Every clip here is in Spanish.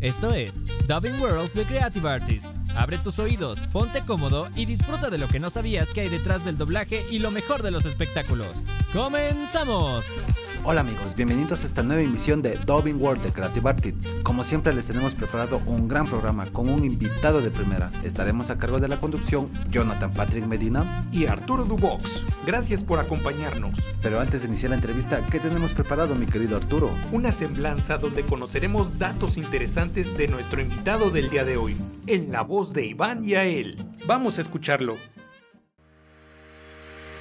Esto es Dubbing World The Creative Artist. Abre tus oídos, ponte cómodo y disfruta de lo que no sabías que hay detrás del doblaje y lo mejor de los espectáculos. ¡Comenzamos! Hola amigos, bienvenidos a esta nueva emisión de Dubbing World de Creative Artists. Como siempre les tenemos preparado un gran programa con un invitado de primera. Estaremos a cargo de la conducción Jonathan Patrick Medina y Arturo Dubox. Gracias por acompañarnos. Pero antes de iniciar la entrevista, ¿qué tenemos preparado mi querido Arturo? Una semblanza donde conoceremos datos interesantes de nuestro invitado del día de hoy, en la voz de Iván y a él. Vamos a escucharlo.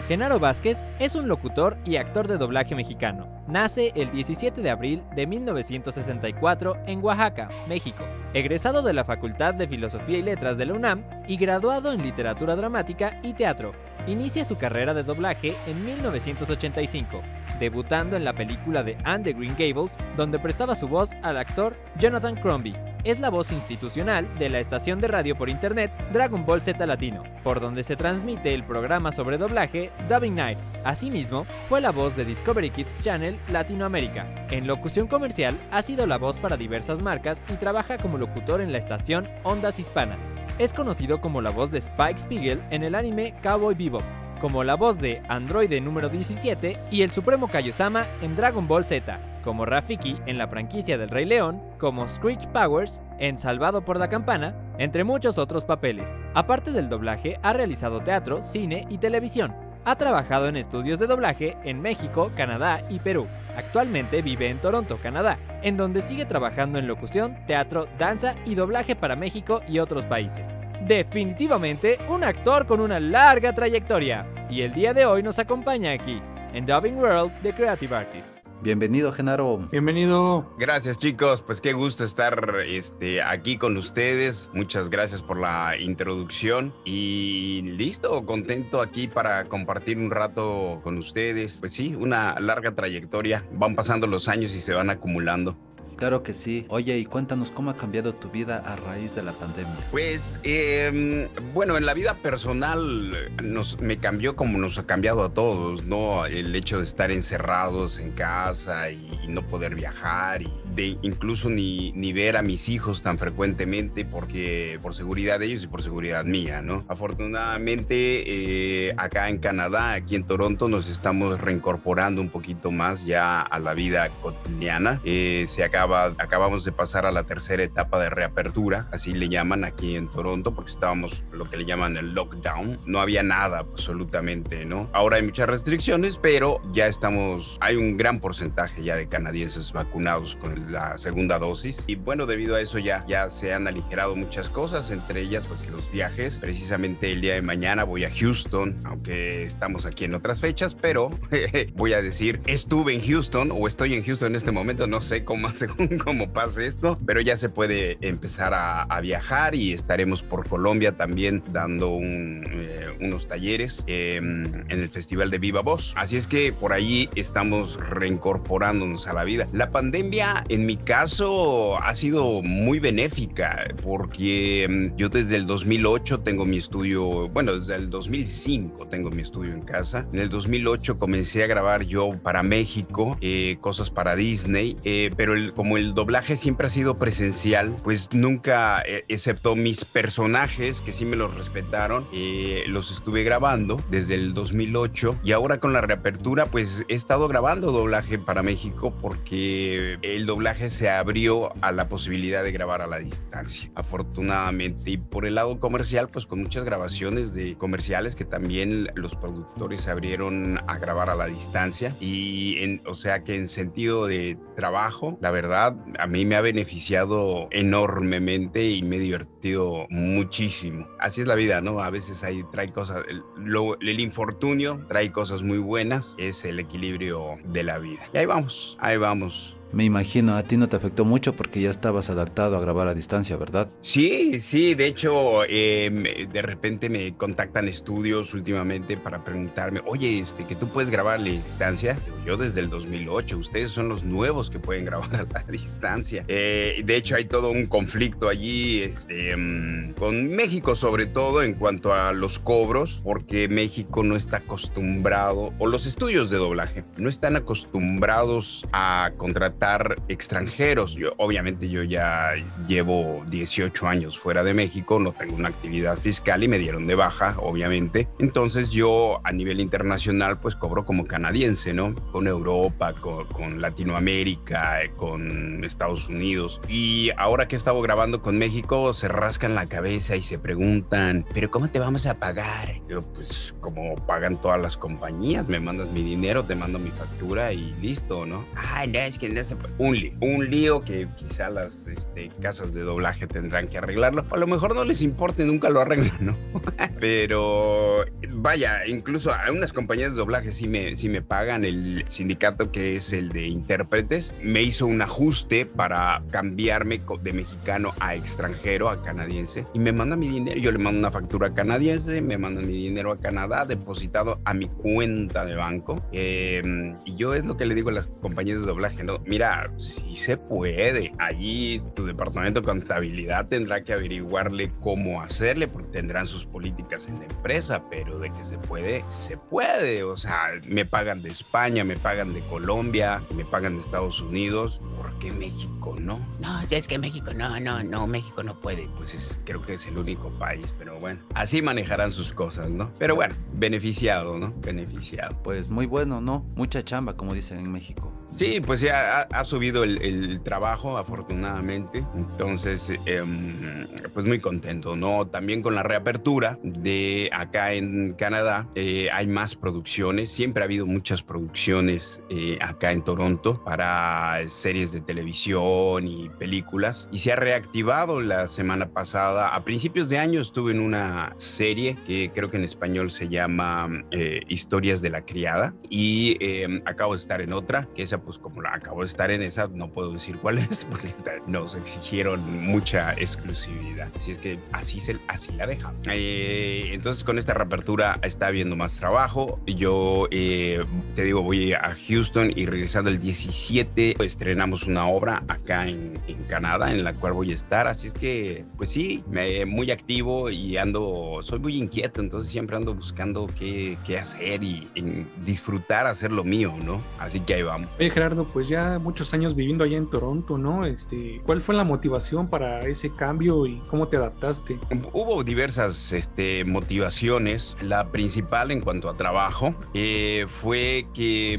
Genaro Vázquez es un locutor y actor de doblaje mexicano. Nace el 17 de abril de 1964 en Oaxaca, México. Egresado de la Facultad de Filosofía y Letras de la UNAM y graduado en Literatura Dramática y Teatro. Inicia su carrera de doblaje en 1985, debutando en la película de Anne de Green Gables, donde prestaba su voz al actor Jonathan Crombie. Es la voz institucional de la estación de radio por internet Dragon Ball Z Latino, por donde se transmite el programa sobre doblaje Dubbing Night. Asimismo, fue la voz de Discovery Kids Channel Latinoamérica. En locución comercial, ha sido la voz para diversas marcas y trabaja como locutor en la estación Ondas Hispanas. Es conocido como la voz de Spike Spiegel en el anime Cowboy Bebop, como la voz de Androide número 17 y el Supremo Kaiosama en Dragon Ball Z, como Rafiki en la franquicia del Rey León, como Screech Powers en Salvado por la Campana, entre muchos otros papeles. Aparte del doblaje, ha realizado teatro, cine y televisión. Ha trabajado en estudios de doblaje en México, Canadá y Perú. Actualmente vive en Toronto, Canadá, en donde sigue trabajando en locución, teatro, danza y doblaje para México y otros países. Definitivamente un actor con una larga trayectoria. Y el día de hoy nos acompaña aquí, en Dubbing World The Creative Artist. Bienvenido, Genaro. Bienvenido. Gracias, chicos. Pues qué gusto estar este, aquí con ustedes. Muchas gracias por la introducción. Y listo, contento aquí para compartir un rato con ustedes. Pues sí, una larga trayectoria. Van pasando los años y se van acumulando. Claro que sí. Oye, y cuéntanos cómo ha cambiado tu vida a raíz de la pandemia. Pues, eh, bueno, en la vida personal nos, me cambió como nos ha cambiado a todos, ¿no? El hecho de estar encerrados en casa y, y no poder viajar y de incluso ni, ni ver a mis hijos tan frecuentemente porque por seguridad de ellos y por seguridad mía, ¿no? Afortunadamente, eh, acá en Canadá, aquí en Toronto, nos estamos reincorporando un poquito más ya a la vida cotidiana. Eh, se acaba acabamos de pasar a la tercera etapa de reapertura, así le llaman aquí en Toronto, porque estábamos lo que le llaman el lockdown. No había nada absolutamente, ¿no? Ahora hay muchas restricciones, pero ya estamos, hay un gran porcentaje ya de canadienses vacunados con la segunda dosis. Y bueno, debido a eso ya, ya se han aligerado muchas cosas, entre ellas pues los viajes. Precisamente el día de mañana voy a Houston, aunque estamos aquí en otras fechas, pero voy a decir, estuve en Houston o estoy en Houston en este momento, no sé cómo hace cómo pase esto, pero ya se puede empezar a, viajar y estaremos por Colombia también dando eh, unos talleres eh, en el Festival de Viva Voz. Así es que por ahí estamos reincorporándonos a la vida. La pandemia, en mi caso, ha sido muy benéfica porque mm, yo desde el 2008 tengo mi estudio, bueno, desde el 2005 tengo mi estudio en casa. En el 2008 comencé a grabar yo para México, eh, cosas para Disney, eh, pero como el doblaje siempre ha sido presencial, pues nunca, eh, excepto mis personajes, que sí me los respetaron, eh, los estuve grabando desde el 2008 y ahora con la reapertura, pues he estado grabando doblaje para México porque el doblaje se abrió a la posibilidad de grabar a la distancia, afortunadamente. Y por el lado comercial, pues con muchas grabaciones de comerciales que también los productores se abrieron a grabar a la distancia y en, o sea que en sentido de trabajo, la verdad, a mí me ha beneficiado enormemente y me he divertido muchísimo. Así es la vida, ¿no? A veces ahí trae cosas, el, lo, el infortunio trae cosas muy buenas, es el equilibrio de la vida. Y ahí vamos, ahí vamos. Me imagino, a ti no te afectó mucho porque ya estabas adaptado a grabar a distancia, ¿verdad? Sí, sí, de hecho, eh, de repente me contactan estudios últimamente para preguntarme, oye, este, que tú puedes grabar a la distancia. Yo desde el 2008, ustedes son los nuevos que pueden grabar a la distancia. Eh, de hecho, hay todo un conflicto allí este, um, con México, sobre todo en cuanto a los cobros, porque México no está acostumbrado, o los estudios de doblaje, no están acostumbrados a contratar contratar extranjeros. Yo, obviamente yo ya llevo 18 años fuera de México, no tengo una actividad fiscal y me dieron de baja, obviamente. Entonces yo a nivel internacional pues cobro como canadiense, ¿no? Con Europa, con, con Latinoamérica, eh, con Estados Unidos. Y ahora que he estado grabando con México, se rascan la cabeza y se preguntan, pero ¿cómo te vamos a pagar? Yo pues como pagan todas las compañías, me mandas mi dinero, te mando mi factura y listo, ¿no? Ay, no, es que no puede. Un lío, un lío que quizá las este, casas de doblaje tendrán que arreglarlo. A lo mejor no les importa y nunca lo arreglan, ¿no? Pero vaya, incluso a unas compañías de doblaje sí me, sí me pagan. El sindicato que es el de intérpretes me hizo un ajuste para cambiarme de mexicano a extranjero, a canadiense, y me manda mi dinero. Yo le mando una factura canadiense, me mandan mi dinero a Canadá, depositado a mi cuenta de banco. Eh, y yo es lo que le digo a las compañías de doblaje, ¿no? Mira, sí se puede. Allí tu departamento de contabilidad tendrá que averiguarle cómo hacerle, porque tendrán sus políticas en la empresa, pero de que se puede, se puede. O sea, me pagan de España, me pagan de Colombia, me pagan de Estados Unidos. ¿Por qué México no? No, es que México no, no, no, México no puede. Pues es, creo que es el único país, pero bueno, así manejarán sus cosas, ¿no? Pero bueno, beneficiado, ¿no? Beneficiado. Pues muy bueno, ¿no? Mucha chamba, como dicen en México. Sí, pues ya ha, subido el, trabajo, afortunadamente. Entonces, em, pues muy contento, ¿no? También con la reapertura de acá en Canadá, eh, hay más producciones. Siempre ha habido muchas producciones eh, acá en Toronto para series de televisión y películas. Y se ha reactivado la semana pasada. A principios de año estuve en una serie que creo que en español se llama eh, Historias de la Criada. Y em, acabo de estar en otra, que esa pues como la acabo de estar en esa, no puedo decir cuál es, porque nos exigieron mucha exclusividad. Así es que así, se, así la deja. Eh, entonces con esta reapertura está habiendo más trabajo. Yo eh, te digo, voy a Houston y regresando el 17 estrenamos una obra acá en, Canadá en la cual voy a estar. Así es que, pues sí, me, muy activo y ando, soy muy inquieto, entonces siempre ando buscando qué, qué hacer y en disfrutar hacer lo mío, ¿no? Así que ahí vamos. Gerardo, pues ya muchos años viviendo allá en Toronto, ¿no? Este, ¿Cuál fue la motivación para ese cambio y cómo te adaptaste? Hubo diversas este, motivaciones. La principal en cuanto a trabajo eh, fue que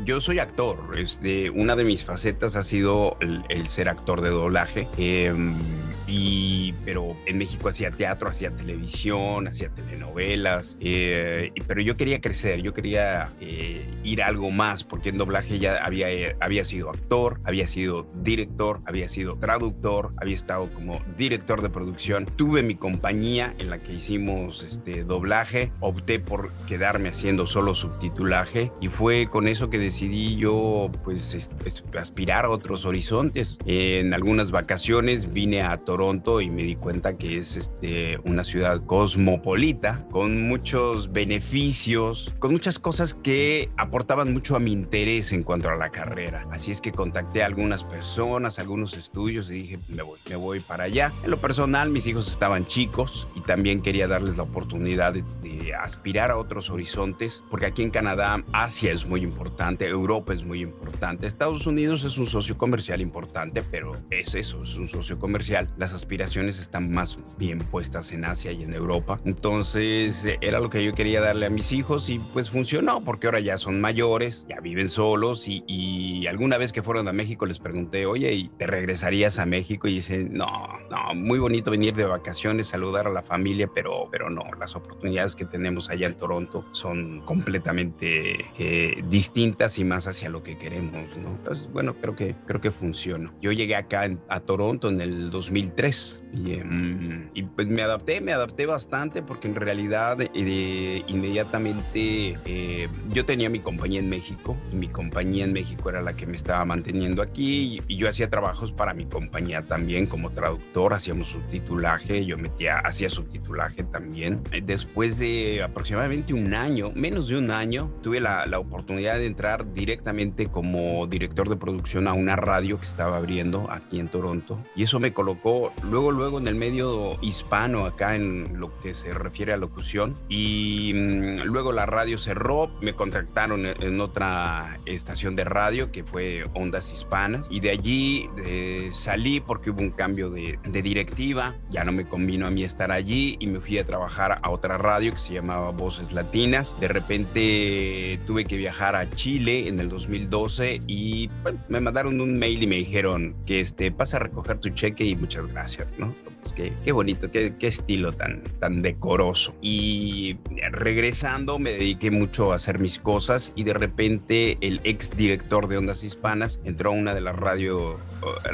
mm, yo soy actor. Este, una de mis facetas ha sido el, ser actor de doblaje. Em, y, pero en México hacía teatro, hacía televisión, hacía telenovelas, eh, pero yo quería crecer, yo quería eh, ir a algo más, porque en doblaje ya había, había sido actor, había sido director, había sido traductor, había estado como director de producción, tuve mi compañía en la que hicimos este doblaje, opté por quedarme haciendo solo subtitulaje y fue con eso que decidí yo pues aspirar a otros horizontes. En algunas vacaciones vine a Toronto y me di cuenta que es este, una ciudad cosmopolita, con muchos beneficios, con muchas cosas que aportaban mucho a mi interés en cuanto a la carrera. Así es que contacté a algunas personas, algunos estudios y dije, me voy, me voy para allá. En lo personal, mis hijos estaban chicos y también quería darles la oportunidad de, de aspirar a otros horizontes, porque aquí en Canadá, Asia es muy importante, Europa es muy importante, Estados Unidos es un socio comercial importante, pero es eso, es un socio comercial las aspiraciones están más bien puestas en Asia y en Europa. Entonces era lo que yo quería darle a mis hijos y pues funcionó porque ahora ya son mayores, ya viven solos y, alguna vez que fueron a México les pregunté, oye, ¿y te regresarías a México? Y dicen, no, no, muy bonito venir de vacaciones, saludar a la familia, pero, pero no, las oportunidades que tenemos allá en Toronto son completamente eh, distintas y más hacia lo que queremos, ¿no? Entonces, bueno, creo que, creo que funcionó. Yo llegué acá a Toronto en el 2000 tres Y, em, y, pues me adapté, me adapté bastante porque en realidad eh, inmediatamente eh, yo tenía mi compañía en México y mi compañía en México era la que me estaba manteniendo aquí y, yo hacía trabajos para mi compañía también como traductor, hacíamos subtitulaje, yo metía, hacía subtitulaje también. Después de aproximadamente un año, menos de un año, tuve la, la oportunidad de entrar directamente como director de producción a una radio que estaba abriendo aquí en Toronto y eso me colocó luego, luego, en el medio hispano, acá en lo que se refiere a locución. Y mm, luego la radio cerró, me contactaron en otra estación de radio que fue Ondas Hispanas. Y de allí eh, salí porque hubo un cambio de, de directiva, ya no me convino a mí estar allí y me fui a trabajar a otra radio que se llamaba Voces Latinas. De repente tuve que viajar a Chile en el 2012 y me mandaron un mail y me dijeron que este, pasa a recoger tu cheque y muchas gracias, ¿no? Pues qué, qué bonito, qué, qué, estilo tan, tan decoroso. Y regresando me dediqué mucho a hacer mis cosas y de repente el ex director de Ondas Hispanas entró a una de las radios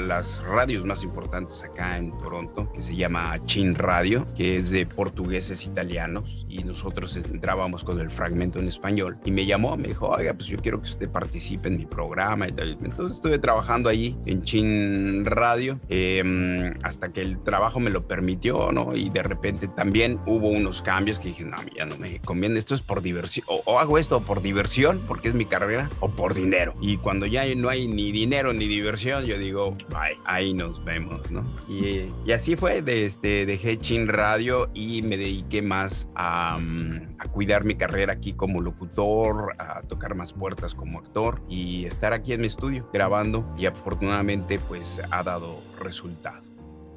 las radios más importantes acá en Toronto, que se llama Chin Radio, que es de portugueses italianos, y nosotros entrábamos con el fragmento en español. Y me llamó, me dijo, oiga, pues yo quiero que usted participe en mi programa y tal. Entonces estuve trabajando allí en Chin Radio, eh, hasta que el trabajo me lo permitió, ¿no? Y de repente también hubo unos cambios que dije, no, ya no me conviene, esto es por diversión, o, hago esto por diversión, porque es mi carrera, o por dinero. Y cuando ya no hay ni dinero ni diversión, yo digo, bye, ahí nos vemos, ¿no? Y, así fue, de, este, dejé Chin Radio y me dediqué más a, mm, a, cuidar mi carrera aquí como locutor, a tocar más puertas como actor y estar aquí en mi estudio grabando y afortunadamente pues ha dado resultado.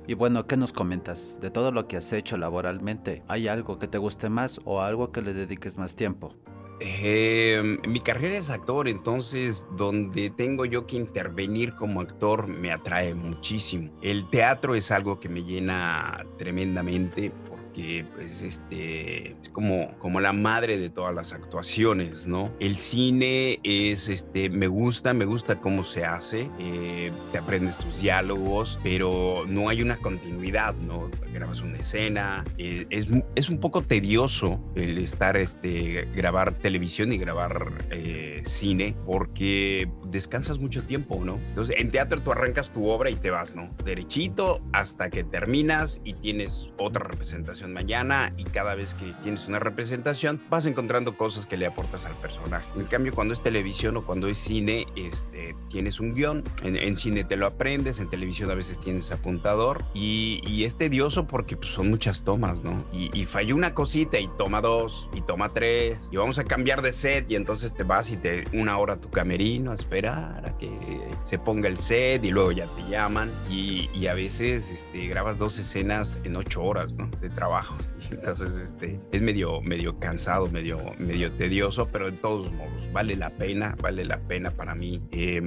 Y bueno, ¿qué nos comentas? De todo lo que has hecho laboralmente, ¿hay algo que te guste más o algo que le dediques más tiempo? Eh, mi carrera es actor, entonces donde tengo yo que intervenir como actor me atrae muchísimo. El teatro es algo que me llena tremendamente que pues este es como, como la madre de todas las actuaciones, ¿no? El cine es, este, me gusta, me gusta cómo se hace, eh, te aprendes tus diálogos, pero no hay una continuidad, ¿no? Grabas una escena, eh, es, es un poco tedioso el estar, este, grabar televisión y grabar eh, cine, porque descansas mucho tiempo, ¿no? Entonces, en teatro tú arrancas tu obra y te vas, ¿no? Derechito hasta que terminas y tienes otra representación mañana y cada vez que tienes una representación vas encontrando cosas que le aportas al personaje. En cambio, cuando es televisión o cuando es cine, este, tienes un guion, en, en cine te lo aprendes, en televisión a veces tienes apuntador y, y es tedioso porque pues, son muchas tomas, ¿no? Y, y falló una cosita y toma dos y toma tres y vamos a cambiar de set y entonces te vas y te una hora a tu camerino a esperar a que se ponga el set y luego ya te llaman y, y a veces este, grabas dos escenas en ocho horas, ¿no? De trabajo trabajo. Entonces, este, es medio, medio cansado, medio, medio tedioso, pero de todos modos, vale la pena, vale la pena para mí. Eh,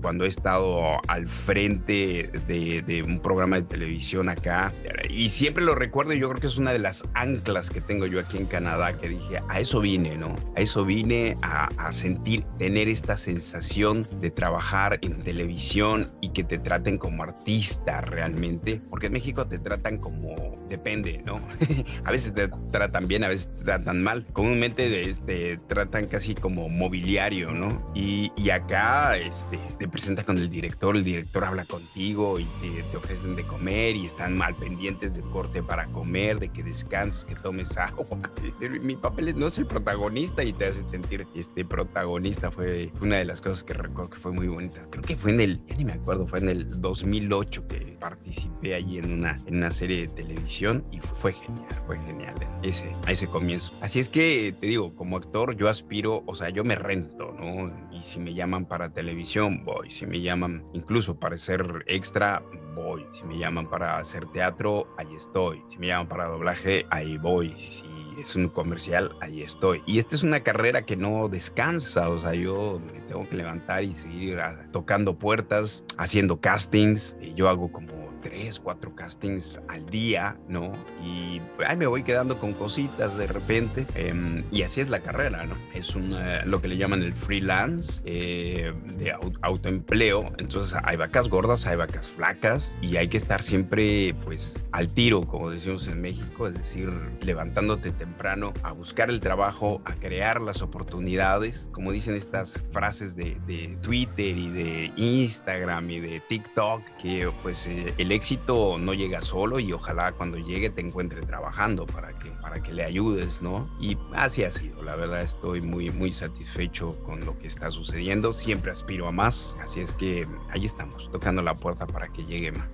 cuando he estado al frente de, de, un programa de televisión acá, y siempre lo recuerdo, yo creo que es una de las anclas que tengo yo aquí en Canadá, que dije, a eso vine, ¿no? A eso vine a, a sentir, tener esta sensación de trabajar en televisión y que te traten como artista realmente, porque en México te tratan como, depende, ¿no? a veces te tratan bien, a veces te tratan mal. Comúnmente este, tratan casi como mobiliario, ¿no? Y, y acá este, te presentas con el director, el director habla contigo y te, ofrecen de comer y están mal pendientes de corte para comer, de que descanses, que tomes agua. Mi papel no es el protagonista y te hace sentir este protagonista. Fue una de las cosas que recuerdo que fue muy bonita. Creo que fue en el, ya ni me acuerdo, fue en el 2008 que participé allí en una, en una serie de televisión y fue genial, fue genial ese, a ese comienzo. Así es que te digo, como actor yo aspiro, o sea, yo me rento, ¿no? Y si me llaman para televisión, voy. Si me llaman incluso para ser extra, voy. Si me llaman para hacer teatro, ahí estoy. Si me llaman para doblaje, ahí voy. Si es un comercial, ahí estoy. Y esta es una carrera que no descansa, o sea, yo me tengo que levantar y seguir tocando puertas, haciendo castings. Y yo hago como tres, cuatro castings al día, ¿no? Y ay, me voy quedando con cositas de repente. Eh, y así es la carrera, ¿no? Es una, lo que le llaman el freelance eh, de autoempleo. Entonces hay vacas gordas, hay vacas flacas y hay que estar siempre, pues, al tiro, como decimos en México, es decir, levantándote temprano a buscar el trabajo, a crear las oportunidades, como dicen estas frases de, de Twitter y de Instagram y de TikTok, que pues eh, el éxito no llega solo y ojalá cuando llegue te encuentre trabajando para que, para que le ayudes, ¿no? Y así ha sido, la verdad estoy muy, muy satisfecho con lo que está sucediendo, siempre aspiro a más, así es que ahí estamos, tocando la puerta para que llegue más.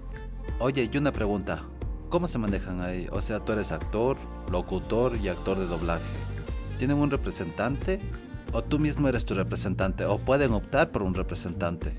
Oye, y una pregunta. ¿Cómo se manejan ahí? O sea, tú eres actor, locutor y actor de doblaje. ¿Tienen un representante? ¿O tú mismo eres tu representante? ¿O pueden optar por un representante?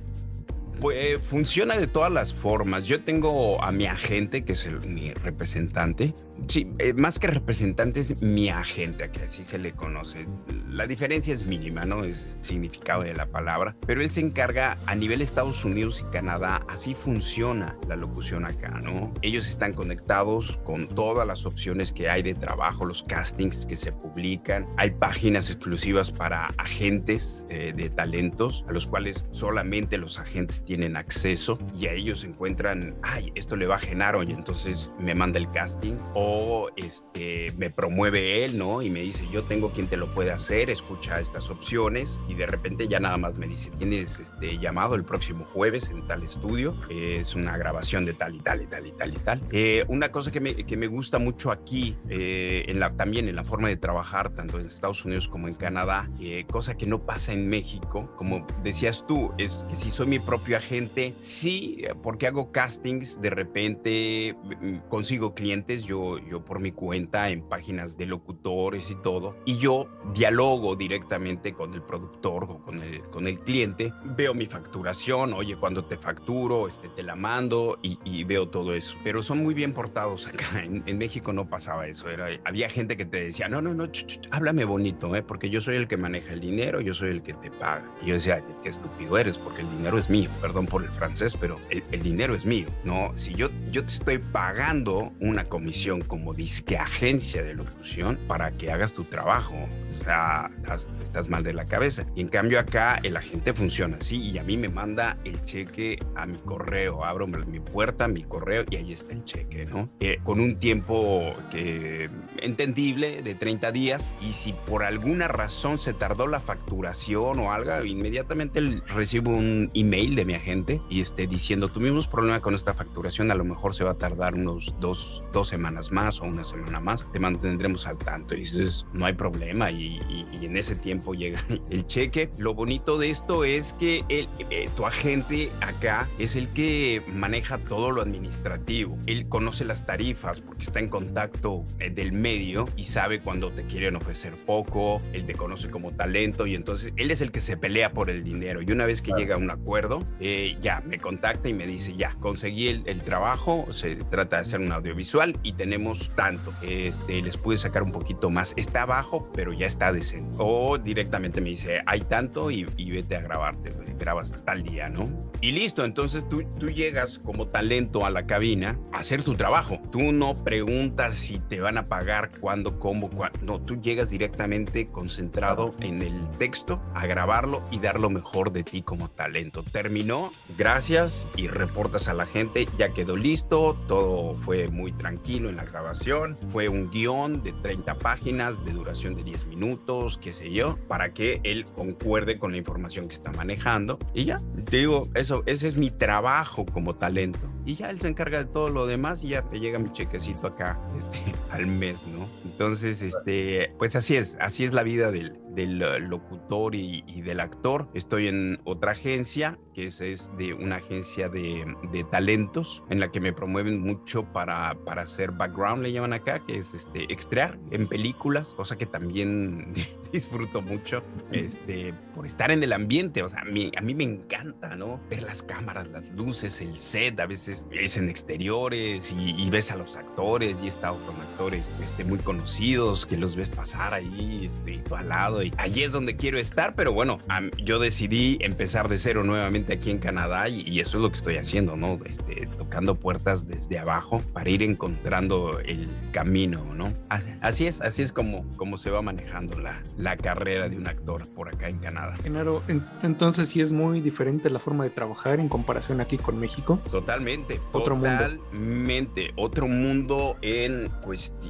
Pues funciona de todas las formas. Yo tengo a mi agente, que es mi representante. Sí, eh, más que representante es mi agente, que así se le conoce. La diferencia es mínima, ¿no? Es el significado de la palabra. Pero él se encarga a nivel Estados Unidos y Canadá. Así funciona la locución acá, ¿no? Ellos están conectados con todas las opciones que hay de trabajo, los castings que se publican. Hay páginas exclusivas para agentes eh, de talentos, a los cuales solamente los agentes tienen acceso y a ellos encuentran, ay, esto le va a Genaro y entonces me manda el casting o este, me promueve él, ¿no? Y me dice, yo tengo quien te lo puede hacer, escucha estas opciones y de repente ya nada más me dice, tienes este llamado el próximo jueves en tal estudio, es una grabación de tal y tal y tal y tal y tal. Eh, una cosa que me, que me gusta mucho aquí, eh, en la, también en la forma de trabajar, tanto en Estados Unidos como en Canadá, eh, cosa que no pasa en México, como decías tú, es que si soy mi propio gente, sí, porque hago castings, de repente mm, consigo clientes, yo, yo por mi cuenta en páginas de locutores y todo, y yo dialogo directamente con el productor o con el, con el cliente, veo mi facturación, oye, cuando te facturo, este, te la mando y, y veo todo eso, pero son muy bien portados acá, en, en, México no pasaba eso, era, había gente que te decía, no, no, no, ch, ch, háblame bonito, ¿eh? porque yo soy el que maneja el dinero, yo soy el que te paga, y yo decía, qué estúpido eres, porque el dinero es mío, perdón por el francés, pero el, el, dinero es mío, ¿no? Si yo, yo te estoy pagando una comisión como disque agencia de locución para que hagas tu trabajo, sea, estás mal de la cabeza. Y en cambio acá el agente funciona así y a mí me manda el cheque a mi correo, abro mi puerta, mi correo y ahí está el cheque, ¿no? Eh, con un tiempo que entendible de 30 días y si por alguna razón se tardó la facturación o algo, inmediatamente recibo un email de mi agente y esté diciendo tuvimos problema con esta facturación, a lo mejor se va a tardar unos dos, dos semanas más o una semana más, te mantendremos al tanto y dices, no hay problema y, y, y en ese tiempo llega el cheque. Lo bonito de esto es que el, eh, tu agente acá es el que maneja todo lo administrativo. Él conoce las tarifas porque está en contacto eh, del medio y sabe cuando te quieren ofrecer poco, él te conoce como talento y entonces él es el que se pelea por el dinero. Y una vez que llega a un acuerdo, eh, ya me contacta y me dice, ya, conseguí el, el, trabajo, se trata de hacer un audiovisual y tenemos tanto. Este, les pude sacar un poquito más. Está bajo, pero ya está O directamente me dice, hay tanto y, y vete a grabarte, grabas tal día, ¿no? Y listo, entonces tú, tú llegas como talento a la cabina a hacer tu trabajo. Tú no preguntas si te van a pagar, cuándo, cómo, cuándo. No, tú llegas directamente concentrado en el texto a grabarlo y dar lo mejor de ti como talento. Terminó, gracias y reportas a la gente, ya quedó listo, todo fue muy tranquilo en la grabación. Fue un guion de 30 páginas de duración de 10 minutos, qué sé yo, para que él concuerde con la información que está manejando. Y ya, te digo, eso, ese es mi trabajo como talento. Y ya él se encarga de todo lo demás y ya te llega mi chequecito acá este, al mes, ¿no? Entonces, este, pues así es, así es la vida del, del locutor y, y, del actor. Estoy en otra agencia, que es, es de una agencia de, de, talentos, en la que me promueven mucho para, para hacer background, le llaman acá, que es este, extraer en películas, cosa que también disfruto mucho este, por estar en el ambiente. O sea, a mí, a mí me encanta, ¿no? Ver las cámaras, las luces, el set, a veces es en exteriores y, y ves a los actores y he estado con actores este, muy conocidos que los ves pasar ahí este, al lado y allí es donde quiero estar, pero bueno, yo decidí empezar de cero nuevamente aquí en Canadá y, y eso es lo que estoy haciendo, ¿no? Este, tocando puertas desde abajo para ir encontrando el camino, ¿no? Así es, así es como, como se va manejando la, la carrera de un actor por acá en Canadá. Genaro, entonces sí es muy diferente la forma de trabajar en comparación aquí con México. Totalmente, otro totalmente, mundo. otro mundo en,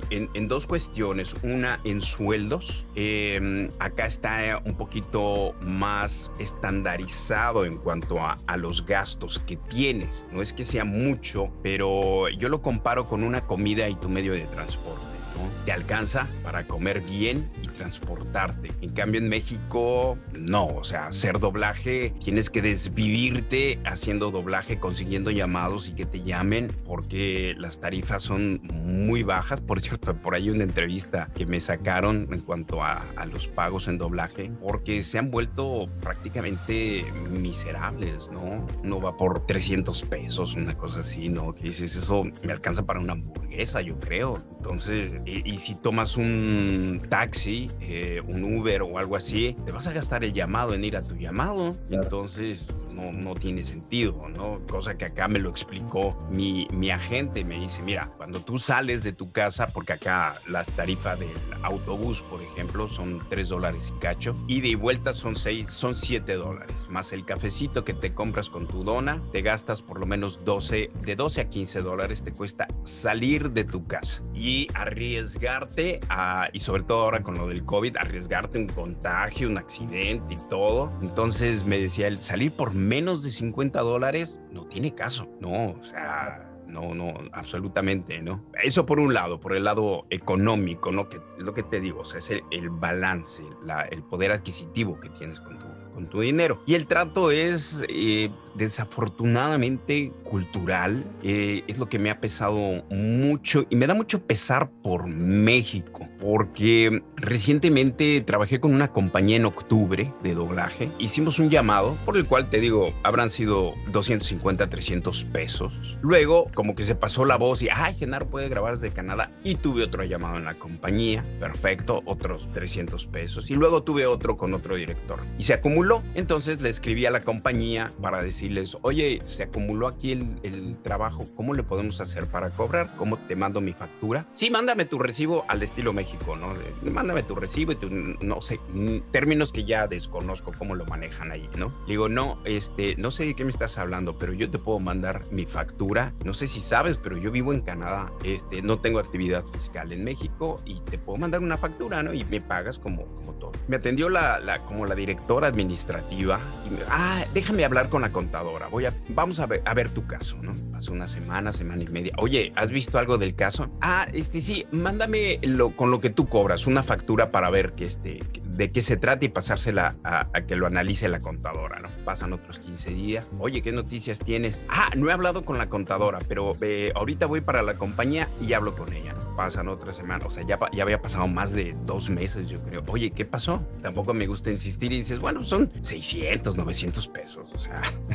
en, en, dos cuestiones, una en sueldos, eh, acá está un poquito más estandarizado en cuanto a, a, los gastos que tienes. No es que sea mucho, pero yo lo comparo con una comida y tu medio de transporte. Te alcanza para comer bien y transportarte. En cambio, en México, no. O sea, hacer doblaje, tienes que desvivirte haciendo doblaje, consiguiendo llamados y que te llamen porque las tarifas son muy bajas. Por cierto, por ahí una entrevista que me sacaron en cuanto a, los pagos en doblaje, porque se han vuelto prácticamente miserables, ¿no? Uno va por 300 pesos, una cosa así, ¿no? Dices, eso me alcanza para una hamburguesa, yo creo. Entonces, y, si tomas un taxi, eh, un Uber o algo así, te vas a gastar el llamado en ir a tu llamado. Entonces, no, tiene sentido, ¿no? Cosa que acá me lo explicó mi, mi agente. Me dice, mira, cuando tú sales de tu casa, porque acá las tarifas del autobús, por ejemplo, son 3 dólares y cacho, y de vuelta son 6, son 7 dólares, más el cafecito que te compras con tu dona, te gastas por lo menos 12, de 12 a 15 dólares te cuesta salir de tu casa y arriesgarte a, y sobre todo ahora con lo del COVID, arriesgarte un contagio, un accidente y todo. Entonces me decía, el salir por menos de 50 dólares no tiene caso, no, o sea, no, no, absolutamente, ¿no? Eso por un lado, por el lado económico, ¿no? Que es lo que te digo, o sea, es el, balance, la, el poder adquisitivo que tienes con tu, con tu dinero. Y el trato es eh, desafortunadamente cultural, eh, es lo que me ha pesado mucho y me da mucho pesar por México, porque recientemente trabajé con una compañía en octubre de doblaje, hicimos un llamado por el cual te digo, habrán sido 250, 300 pesos. Luego, como que se pasó la voz y, ay, Genaro puede grabar desde Canadá y tuve otro llamado en la compañía, perfecto, otros 300 pesos y luego tuve otro con otro director y se acumuló. Entonces le escribí a la compañía para decir les oye, se acumuló aquí el, trabajo, ¿cómo le podemos hacer para cobrar? ¿Cómo te mando mi factura? Sí, mándame tu recibo al estilo México, ¿no? Mándame tu recibo y tu, no sé, términos que ya desconozco cómo lo manejan ahí, ¿no? Digo, no, este, no sé de qué me estás hablando, pero yo te puedo mandar mi factura. No sé si sabes, pero yo vivo en Canadá, este, no tengo actividad fiscal en México y te puedo mandar una factura, ¿no? Y me pagas como, como todo. Me atendió la, la como la directora administrativa y me, ah, déjame hablar con la contadora Voy a, vamos a ver, a ver tu caso, ¿no? Pasó una semana, semana y media. Oye, ¿has visto algo del caso? Ah, este sí, mándame lo, con lo que tú cobras, una factura para ver que este, de qué se trata y pasársela a, que lo analice la contadora, ¿no? Pasan otros 15 días. Oye, ¿qué noticias tienes? Ah, no he hablado con la contadora, pero eh, ahorita voy para la compañía y hablo con ella. Pasan otra semana, o sea, ya, ya había pasado más de dos meses, yo creo. Oye, ¿qué pasó? Tampoco me gusta insistir y dices, bueno, son 600, 900 pesos, o sea,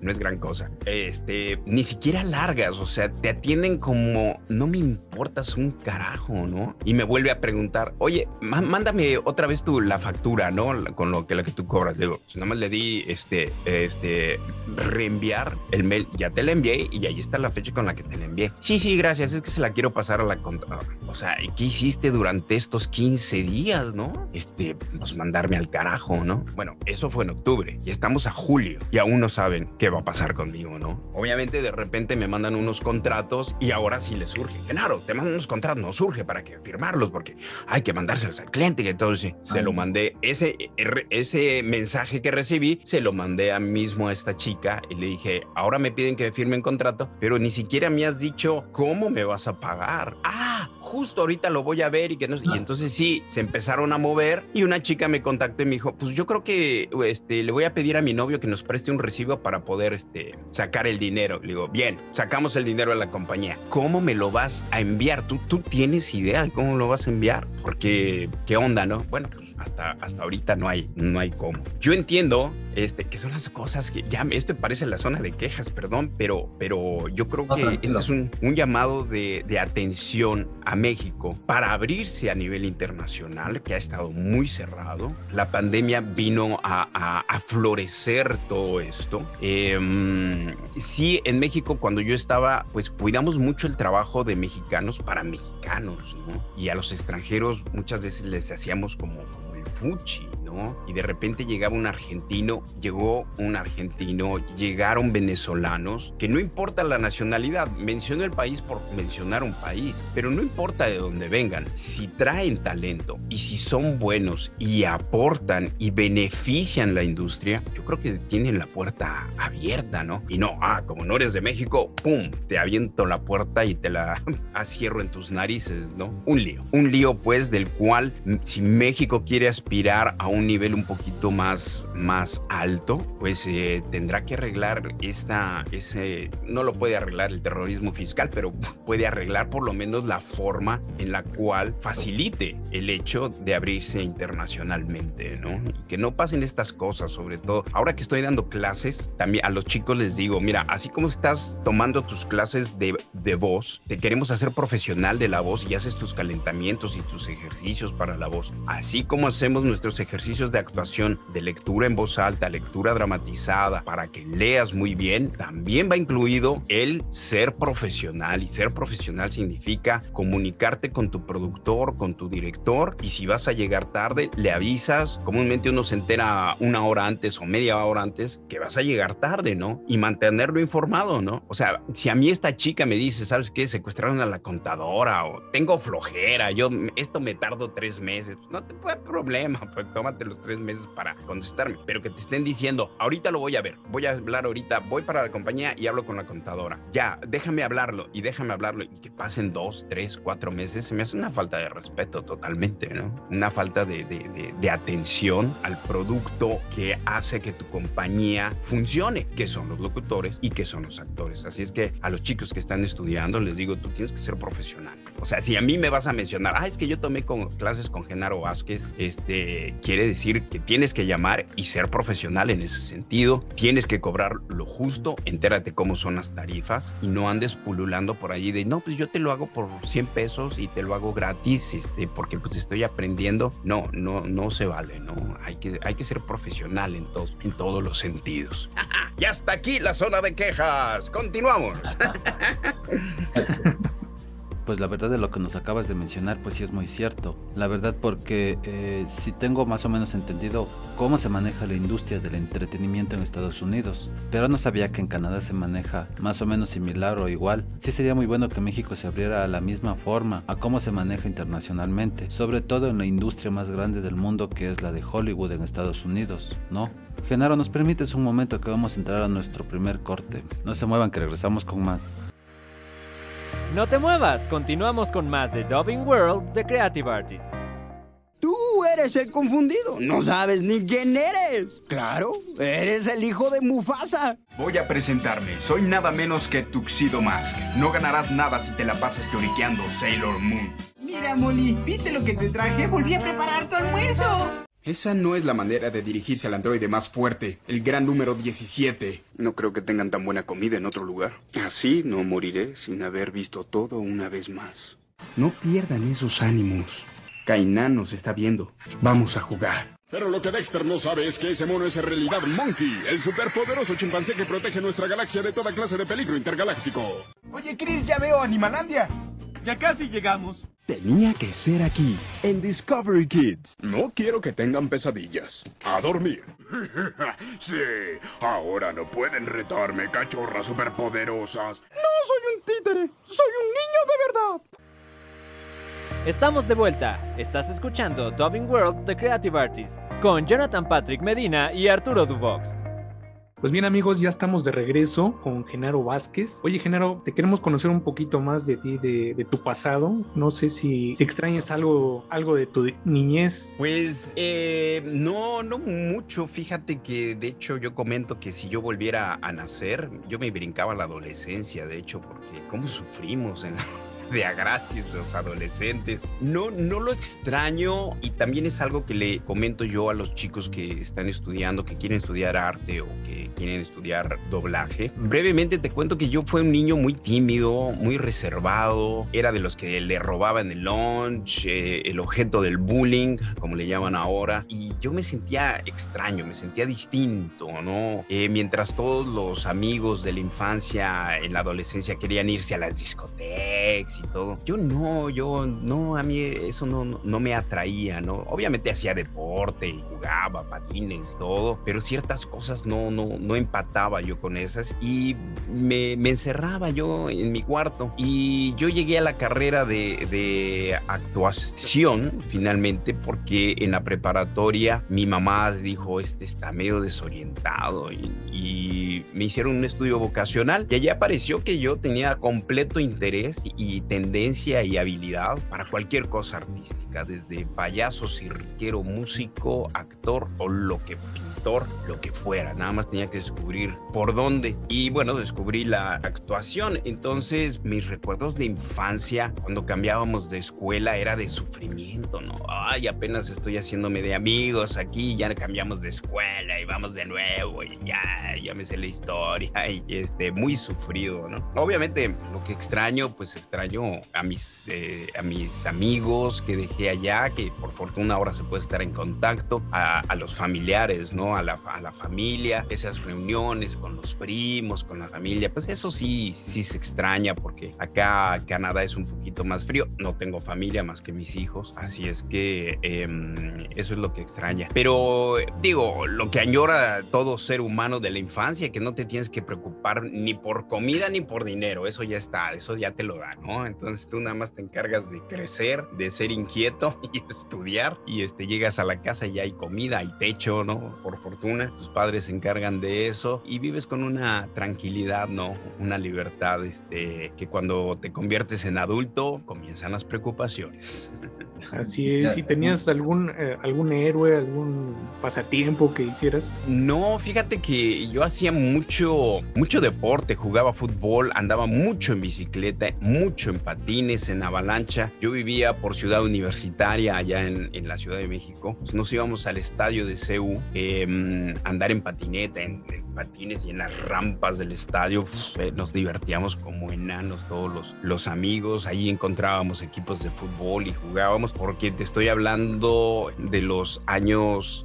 no es gran cosa. Este, ni siquiera largas, o sea, te atienden como, no me importas un carajo, ¿no? Y me vuelve a preguntar, oye, mándame otra vez tu, la factura, ¿no? Con lo que, la que tú cobras. Digo, si más le di, este, este, reenviar el mail, ya te la envié y ahí está la fecha con la que te la envié. Sí, sí, gracias, es que se la quiero pasar a la contadora. O sea, ¿qué hiciste durante estos 15 días, no? Este, pues mandarme al carajo, ¿no? Bueno, eso fue en octubre y estamos a julio y aún no saben qué va a pasar conmigo, ¿no? Obviamente de repente me mandan unos contratos y ahora sí les surge. Claro, te mandan unos contratos, no surge para que firmarlos porque hay que mandárselos al cliente y entonces se lo mandé. Ese, ese mensaje que recibí se lo mandé a mismo a esta chica y le dije, ahora me piden que me firme un contrato, pero ni siquiera me has dicho cómo me vas a pagar. Ah, justo ahorita lo voy a ver y que no. Y entonces sí, se empezaron a mover y una chica me contactó y me dijo, pues yo creo que este, le voy a pedir a mi novio que nos preste un recibo para poder este, sacar el dinero. Le digo, bien, sacamos el dinero de la compañía. ¿Cómo me lo vas a enviar? ¿Tú, tú tienes idea de cómo lo vas a enviar? Porque, ¿qué onda, no? Bueno, pues hasta, hasta ahorita no hay, no hay cómo. Yo entiendo este, que son las cosas que ya esto parece la zona de quejas, perdón, pero, pero yo creo que esto es un, un llamado de, de, atención a México para abrirse a nivel internacional, que ha estado muy cerrado. La pandemia vino a, a, a florecer todo esto. Eh, sí, en México cuando yo estaba, pues cuidamos mucho el trabajo de mexicanos para mexicanos, ¿no? Y a los extranjeros muchas veces les hacíamos como fuchi, ¿no? ¿No? Y de repente llegaba un argentino, llegó un argentino, llegaron venezolanos, que no importa la nacionalidad, menciono el país por mencionar un país, pero no importa de dónde vengan, si traen talento y si son buenos y aportan y benefician la industria, yo creo que tienen la puerta abierta, ¿no? Y no, ah, como no eres de México, ¡pum! Te aviento la puerta y te la cierro en tus narices, ¿no? Un lío. Un lío, pues, del cual si México quiere aspirar a un nivel un poquito más, más alto, pues eh, tendrá que arreglar esta, ese, no lo puede arreglar el terrorismo fiscal, pero puede arreglar por lo menos la forma en la cual facilite el hecho de abrirse internacionalmente, ¿no? Y que no pasen estas cosas, sobre todo. Ahora que estoy dando clases, también a los chicos les digo, mira, así como estás tomando tus clases de, de voz, te queremos hacer profesional de la voz y haces tus calentamientos y tus ejercicios para la voz. Así como hacemos nuestros ejercicios de actuación, de lectura en voz alta, lectura dramatizada, para que leas muy bien, también va incluido el ser profesional. Y ser profesional significa comunicarte con tu productor, con tu director, y si vas a llegar tarde, le avisas. Comúnmente uno se entera una hora antes o media hora antes que vas a llegar tarde, ¿no? Y mantenerlo informado, ¿no? O sea, si a mí esta chica me dice, ¿sabes qué? Secuestraron a la contadora o tengo flojera, yo esto me tardo tres meses, no te puede problema, pues tómate los tres meses para contestarme, pero que te estén diciendo, ahorita lo voy a ver, voy a hablar ahorita, voy para la compañía y hablo con la contadora. Ya, déjame hablarlo y déjame hablarlo y que pasen dos, tres, cuatro meses, se me hace una falta de respeto totalmente, ¿no? Una falta de, de, de, atención al producto que hace que tu compañía funcione, que son los locutores y que son los actores. Así es que a los chicos que están estudiando les digo, tú tienes que ser profesional. O sea, si a mí me vas a mencionar, ah, es que yo tomé con, clases con Genaro Vázquez, este, quiere decir que tienes que llamar y ser profesional en ese sentido, tienes que cobrar lo justo, entérate cómo son las tarifas y no andes pululando por allí de, no, pues yo te lo hago por 100 pesos y te lo hago gratis, este, porque pues estoy aprendiendo. No, no, no se vale, ¿no? Hay que, hay que ser profesional en todos, en todos los sentidos. y hasta aquí la zona de quejas. Continuamos. Pues la verdad de lo que nos acabas de mencionar, pues sí es muy cierto. La verdad porque eh, si tengo más o menos entendido cómo se maneja la industria del entretenimiento en Estados Unidos, pero no sabía que en Canadá se maneja más o menos similar o igual. Sí sería muy bueno que México se abriera a la misma forma a cómo se maneja internacionalmente, sobre todo en la industria más grande del mundo que es la de Hollywood en Estados Unidos, ¿no? Genaro, ¿nos permites un momento que vamos a entrar a nuestro primer corte? No se muevan que regresamos con más. No te muevas, continuamos con más de Dubbing World de Creative Artists. Tú eres el confundido, no sabes ni quién eres. Claro, eres el hijo de Mufasa. Voy a presentarme, soy nada menos que Tuxedo Mask. No ganarás nada si te la pasas lloriqueando, Sailor Moon. Mira, Molly, ¿viste lo que te traje? Volví a preparar tu almuerzo. Esa no es la manera de dirigirse al androide más fuerte, el gran número 17. No creo que tengan tan buena comida en otro lugar. Así no moriré sin haber visto todo una vez más. No pierdan esos ánimos. Kainan nos está viendo. Vamos a jugar. Pero lo que Dexter no sabe es que ese mono es en realidad Monkey, el superpoderoso chimpancé que protege nuestra galaxia de toda clase de peligro intergaláctico. Oye, Chris, ya veo Animalandia. Ya casi llegamos. Tenía que ser aquí, en Discovery Kids. No quiero que tengan pesadillas. A dormir. sí, ahora no pueden retarme, cachorras superpoderosas. No soy un títere, soy un niño de verdad. Estamos de vuelta. Estás escuchando Dubbing World The Creative Artist con Jonathan Patrick Medina y Arturo Dubox. Pues bien amigos, ya estamos de regreso con Genaro Vázquez. Oye Genaro, te queremos conocer un poquito más de ti, de, tu pasado. No sé si, extrañas algo, algo de tu niñez. Pues eh, no, no mucho. Fíjate que de hecho yo comento que si yo volviera a nacer, yo me brincaba la adolescencia, de hecho, porque cómo sufrimos en la de a gratis los adolescentes. No, no lo extraño y también es algo que le comento yo a los chicos que están estudiando, que quieren estudiar arte o que quieren estudiar doblaje. Brevemente te cuento que yo fui un niño muy tímido, muy reservado, era de los que le robaban el lunch, eh, el objeto del bullying, como le llaman ahora, y yo me sentía extraño, me sentía distinto, ¿no? Eh, mientras todos los amigos de la infancia en la adolescencia querían irse a las discotecas, y todo. Yo no, yo no, a mí eso no, no, me atraía, ¿no? Obviamente hacía deporte, jugaba patines, todo, pero ciertas cosas no, no, no empataba yo con esas y me, me encerraba yo en mi cuarto y yo llegué a la carrera de, de actuación finalmente porque en la preparatoria mi mamá dijo, este está medio desorientado y, y me hicieron un estudio vocacional y allí apareció que yo tenía completo interés y tendencia y habilidad para cualquier cosa artística, desde payaso, cirquero, músico, actor o lo que lo que fuera. Nada más tenía que descubrir por dónde. Y bueno, descubrí la actuación. Entonces, mis recuerdos de infancia, cuando cambiábamos de escuela, era de sufrimiento, ¿no? Ay, apenas estoy haciéndome de amigos aquí, ya cambiamos de escuela y vamos de nuevo y ya, ya me sé la historia y este, muy sufrido, ¿no? Obviamente, lo que extraño, pues extraño a mis, eh, a mis amigos que dejé allá, que por fortuna ahora se puede estar en contacto, a, a los familiares, ¿no? A la, familia, esas reuniones con los primos, con la familia, pues eso sí, sí se extraña porque acá Canadá es un poquito más frío. No tengo familia más que mis hijos, así es que em, eso es lo que extraña. Pero digo, lo que añora todo ser humano de la infancia, que no te tienes que preocupar ni por comida ni por dinero, eso ya está, eso ya te lo da, ¿no? Entonces tú nada más te encargas de crecer, de ser inquieto y estudiar y este, llegas a la casa y ya hay comida, hay techo, ¿no? Por fortuna, tus padres se encargan de eso y vives con una tranquilidad, ¿no? Una libertad, este, que cuando te conviertes en adulto comienzan las preocupaciones. Así es, ¿y tenías algún, eh, algún héroe, algún pasatiempo que hicieras? No, fíjate que yo hacía mucho, mucho deporte, jugaba fútbol, andaba mucho en bicicleta, mucho en patines, en avalancha. Yo vivía por ciudad universitaria allá en, en la Ciudad de México. nos íbamos al estadio de CEU. Eh, Em, andar en patineta, en, patines y en las rampas del estadio. Eh, nos divertíamos como enanos todos los, los amigos. Ahí encontrábamos equipos de fútbol y jugábamos porque te estoy hablando de los años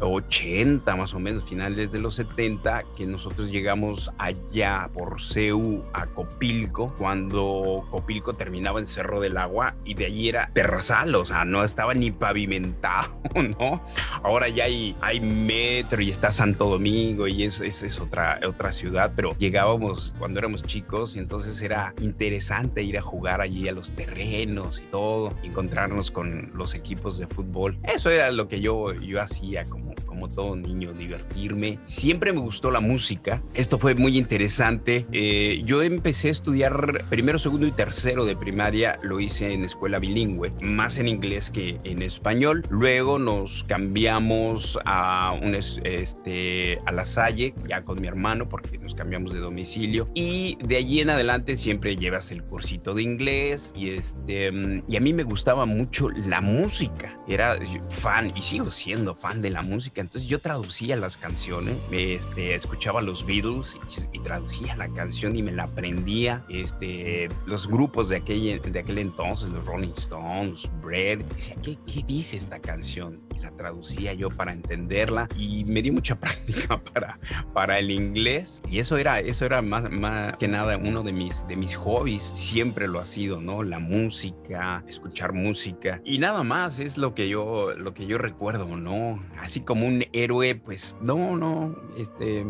80 em, más o menos, finales de los 70, que nosotros llegamos allá por CEU a Copilco, cuando Copilco terminaba en Cerro del Agua y de allí era terrazal, o sea, no estaba ni pavimentado, ¿no? Ahora ya hay, hay metro y está Santo Domingo y es, es, otra, otra ciudad, pero llegábamos cuando éramos chicos y entonces era interesante ir a jugar allí a los terrenos y todo, encontrarnos con los equipos de fútbol. Eso era lo que yo, yo hacía como como todo niño, divertirme. Siempre me gustó la música. Esto fue muy interesante. Eh, yo empecé a estudiar primero, segundo y tercero de primaria. Lo hice en escuela bilingüe, más en inglés que en español. Luego nos cambiamos a, un, este, a la Salle, ya con mi hermano, porque nos cambiamos de domicilio. Y de allí en adelante siempre llevas el cursito de inglés. Y, este, y a mí me gustaba mucho la música. Era fan y sigo siendo fan de la música. Entonces yo traducía las canciones, este, escuchaba los Beatles y, traducía la canción y me la aprendía. Este, los grupos de aquel, de aquel entonces, los Rolling Stones, Bread, decía, ¿qué, ¿qué dice esta canción? La traducía yo para entenderla y me dio mucha práctica para, para el inglés y eso era, eso era más, más que nada uno de mis, de mis hobbies, siempre lo ha sido, ¿no? La música, escuchar música y nada más es lo que yo, lo que yo recuerdo, ¿no? Así como un héroe, pues no, no, este,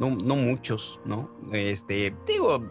no, no muchos, ¿no? Este, digo,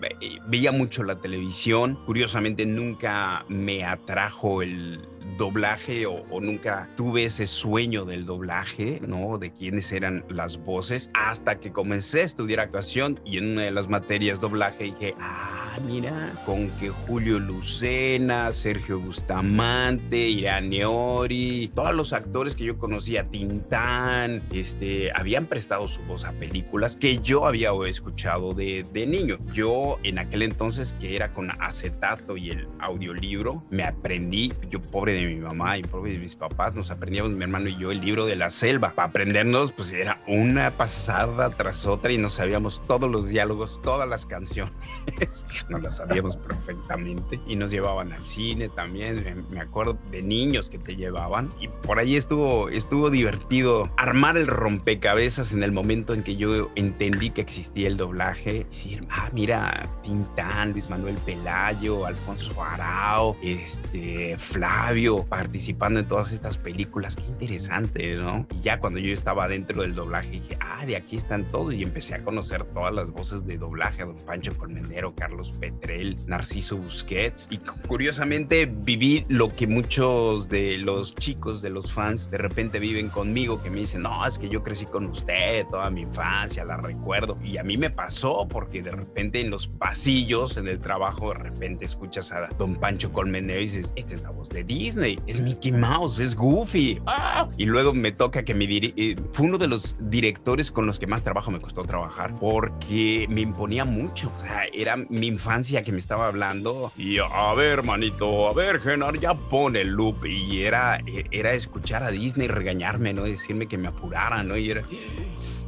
veía mucho la televisión, curiosamente nunca me atrajo el, doblaje o, nunca tuve ese sueño del doblaje, ¿no? De quiénes eran las voces, hasta que comencé a estudiar actuación y en una de las materias doblaje dije, ah, mira, con que Julio Lucena, Sergio Bustamante, Irán Neori, todos los actores que yo conocía, Tintán, este, habían prestado su voz a películas que yo había escuchado de, de niño. Yo en aquel entonces que era con acetato y el audiolibro, me aprendí, yo pobre de mi mamá y por de mis papás, nos aprendíamos mi hermano y yo el libro de la selva. Para aprendernos, pues era una pasada tras otra y nos sabíamos todos los diálogos, todas las canciones. no la sabíamos perfectamente. Y nos llevaban al cine también, me acuerdo de niños que te llevaban. Y por ahí estuvo, estuvo divertido armar el rompecabezas en el momento en que yo entendí que existía el doblaje. Decir, ah, mira, Tintán, Luis Manuel Pelayo, Alfonso Arao, este, Flavio, participando en todas estas películas. Qué interesante, ¿no? Y ya cuando yo estaba dentro del doblaje, dije, ah, de aquí están todos. Y empecé a conocer todas las voces de doblaje, don Pancho Colmenero, Carlos Petrel, Narciso Busquets. Y curiosamente viví lo que muchos de los chicos, de los fans, de repente viven conmigo, que me dicen, no, es que yo crecí con usted toda mi infancia, la recuerdo. Y a mí me pasó porque de repente en los pasillos, en el trabajo, de repente escuchas a don Pancho Colmenero y dices, esta es la voz de Disney, es Mickey Mouse, es Goofy. ¡Ah! Y luego me toca que mi eh, fue uno de los directores con los que más trabajo me costó trabajar porque me imponía mucho. O sea, era mi infancia que me estaba hablando y a ver, manito, a ver, Genar, ya pone el loop. Y era, e, era escuchar a Disney regañarme, ¿no? Decirme que me apurara, ¿no? Y era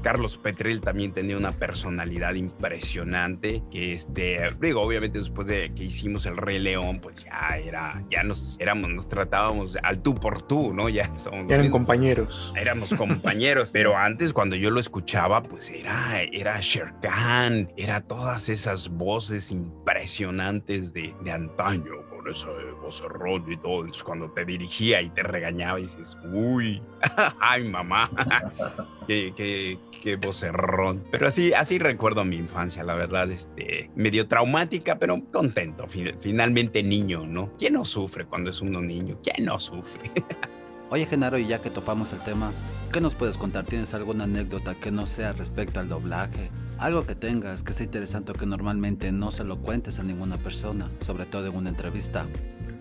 Carlos Petrel también tenía una personalidad impresionante que este, digo, obviamente después de que hicimos el Rey León, pues ya era, ya nos éramos, nos tratábamos al tú por tú, ¿no? Ya somos eran compañeros. Éramos compañeros, pero antes cuando yo lo escuchaba, pues era, era Sher Khan, era todas esas voces impresionantes de, de antaño, con ese vocerrón y todo. Entonces, cuando te dirigía y te regañaba, dices, uy, ay, mamá, qué, qué, qué vocerrón. Pero así, así recuerdo mi infancia, la verdad, este, medio traumática, pero contento. Finalmente niño, ¿no? ¿Quién no sufre cuando es uno niño? ¿Quién no sufre? Oye, Genaro, y ya que topamos el tema, ¿qué nos puedes contar? ¿Tienes alguna anécdota que no sea respecto al doblaje? Algo que tengas que sea interesante que normalmente no se lo cuentes a ninguna persona, sobre todo en una entrevista.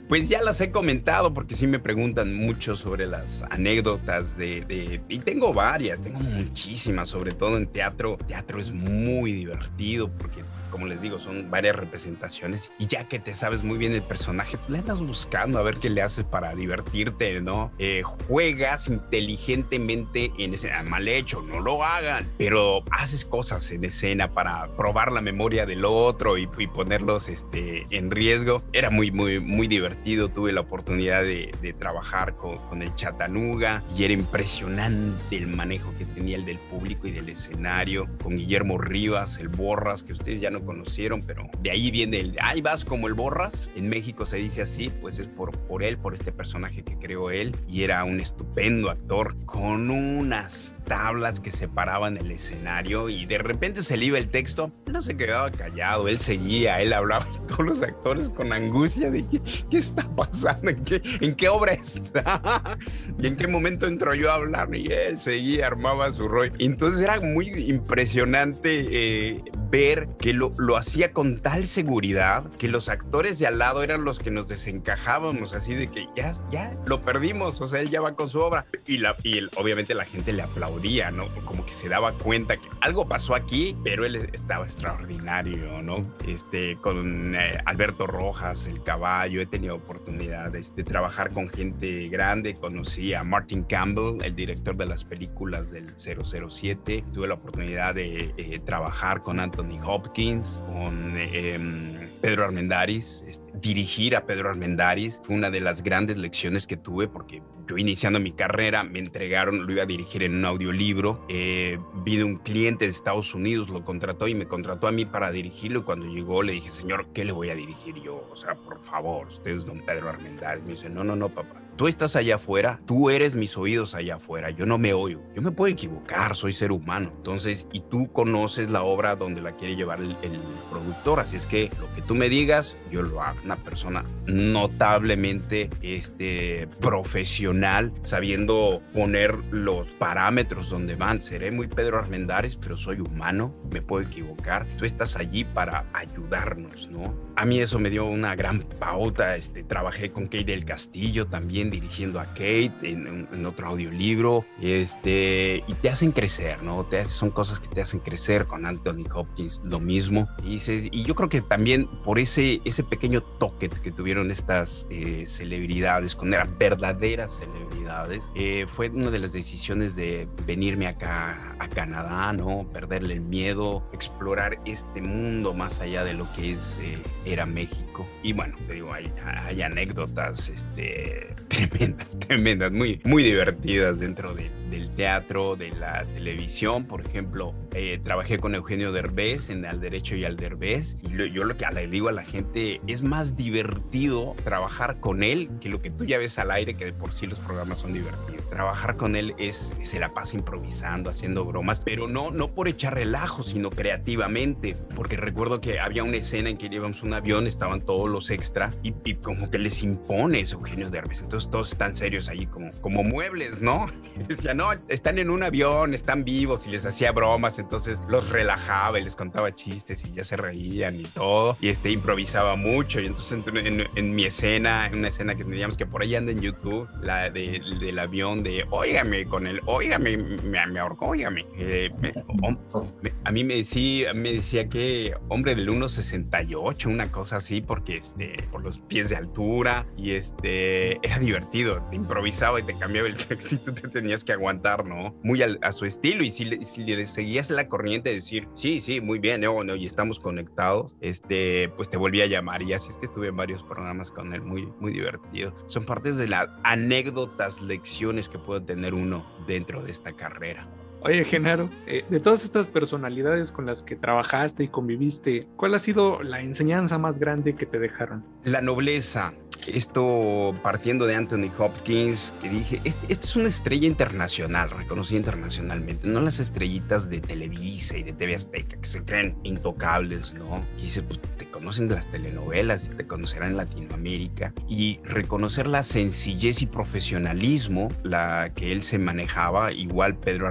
Pues ya las he comentado porque sí me preguntan mucho sobre las anécdotas de, Y tengo varias, tengo muchísimas, sobre todo en teatro. Teatro es muy divertido porque como les digo, son varias representaciones y ya que te sabes muy bien el personaje, le andas buscando a ver qué le haces para divertirte, ¿no? Eh, juegas inteligentemente en escena, mal hecho, no lo hagan, pero haces cosas en escena para probar la memoria del otro y, ponerlos este, en riesgo. Era muy, muy, muy divertido, tuve la oportunidad de, trabajar con, con el Chatanuga y era impresionante el manejo que tenía el del público y del escenario, con Guillermo Rivas, el Borras, que ustedes ya no conocieron, pero de ahí viene el, ahí vas como el Borras, en México se dice así, pues es por, por él, por este personaje que creó él, y era un estupendo actor con unas tablas que separaban el escenario y de repente se le iba el texto, no se quedaba callado, él seguía, él hablaba y todos los actores con angustia de qué, está pasando, ¿En qué, en qué obra está y en qué momento entró yo a hablar y él seguía, armaba su rol. Entonces era muy impresionante eh, ver que lo, lo hacía con tal seguridad que los actores de al lado eran los que nos desencajábamos así de que ya, ya lo perdimos, o sea, él ya va con su obra. Y, la, y obviamente la gente le aplaudía día, ¿no? Como que se daba cuenta que algo pasó aquí, pero él estaba extraordinario, ¿no? Este, con eh, Alberto Rojas, el caballo, he tenido oportunidades de trabajar con gente grande, conocí a Martin Campbell, el director de las películas del 007, tuve la oportunidad de eh, trabajar con Anthony Hopkins, con em, Pedro Armendáriz, este, dirigir a Pedro Armendáriz fue una de las grandes lecciones que tuve porque yo iniciando mi carrera me entregaron, lo iba a dirigir en un audiolibro, eh, vi de un cliente de Estados Unidos, lo contrató y me contrató a mí para dirigirlo y cuando llegó le dije, señor, ¿qué le voy a dirigir yo? O sea, por favor, usted es don Pedro Armendáriz. Me dice, no, no, no, papá Tú estás allá afuera, tú eres mis oídos allá afuera, yo no me oigo, yo me puedo equivocar, soy ser humano. Entonces, y tú conoces la obra donde la quiere llevar el, productor, así es que lo que tú me digas, yo lo hago. Una persona notablemente este, profesional, sabiendo poner los parámetros donde van. Seré muy Pedro Armendáriz, pero soy humano, me puedo equivocar. Tú estás allí para ayudarnos, ¿no? A mí eso me dio una gran pauta. Este, trabajé con Kate del Castillo también dirigiendo a Kate en, otro audiolibro, este, y te hacen crecer, ¿no? Te, son cosas que te hacen crecer con Anthony Hopkins, lo mismo. Y, y yo creo que también por ese, ese pequeño toque que tuvieron estas eh, celebridades, con eran verdaderas celebridades. Eh, fue una de las decisiones de venirme acá a Canadá, ¿no? Perderle el miedo, explorar este mundo más allá de lo que es, eh, era México. Y bueno, te digo, hay, anécdotas este, tremendas, tremendas, muy, muy divertidas dentro de, del teatro, de la televisión. Por ejemplo, eh, trabajé con Eugenio Derbez en Al Derecho y Al Derbez. Y yo lo que le digo a la gente, es más divertido trabajar con él que lo que tú ya ves al aire, que de por sí los programas son divertidos. Trabajar con él es, se la pasa improvisando, haciendo bromas, pero no, no por echar relajo, sino creativamente. Porque recuerdo que había una escena en que llevamos un avión, estaban todos los extra y, como que les impone ese Eugenio Derbez. Entonces todos están serios ahí como, como muebles, ¿no? decía, no, están en un avión, están vivos y les hacía bromas, entonces los relajaba y les contaba chistes y ya se reían y todo. Y este improvisaba mucho. Y entonces en, en, mi escena, en una escena que teníamos que por ahí anda en YouTube, la de, del avión de, óigame, con el, óigame, me, me ahorcó, óigame. Eh, a mí me decía, me decía que hombre del 1.68, una cosa así, porque este, por los pies de altura y este, era divertido, te improvisaba y te cambiaba el texto y tú te tenías que aguantar, ¿no? Muy a su estilo y si le, si le seguías la corriente de decir, sí, sí, muy bien, no, no, y estamos conectados, este, pues te volví a llamar y así es que estuve en varios programas con él, muy, muy divertido. Son partes de las anécdotas, lecciones que puede tener uno dentro de esta carrera. Oye, Genaro, eh, de todas estas personalidades con las que trabajaste y conviviste, ¿cuál ha sido la enseñanza más grande que te dejaron? La nobleza. Esto partiendo de Anthony Hopkins, que dije, esta es una estrella internacional, reconocida internacionalmente, no las estrellitas de Televisa y de TV Azteca, que se creen intocables, ¿no? Dice, pues te conocen de las telenovelas y te conocerán en Latinoamérica. Y reconocer la sencillez y profesionalismo, la que él se manejaba, igual Pedro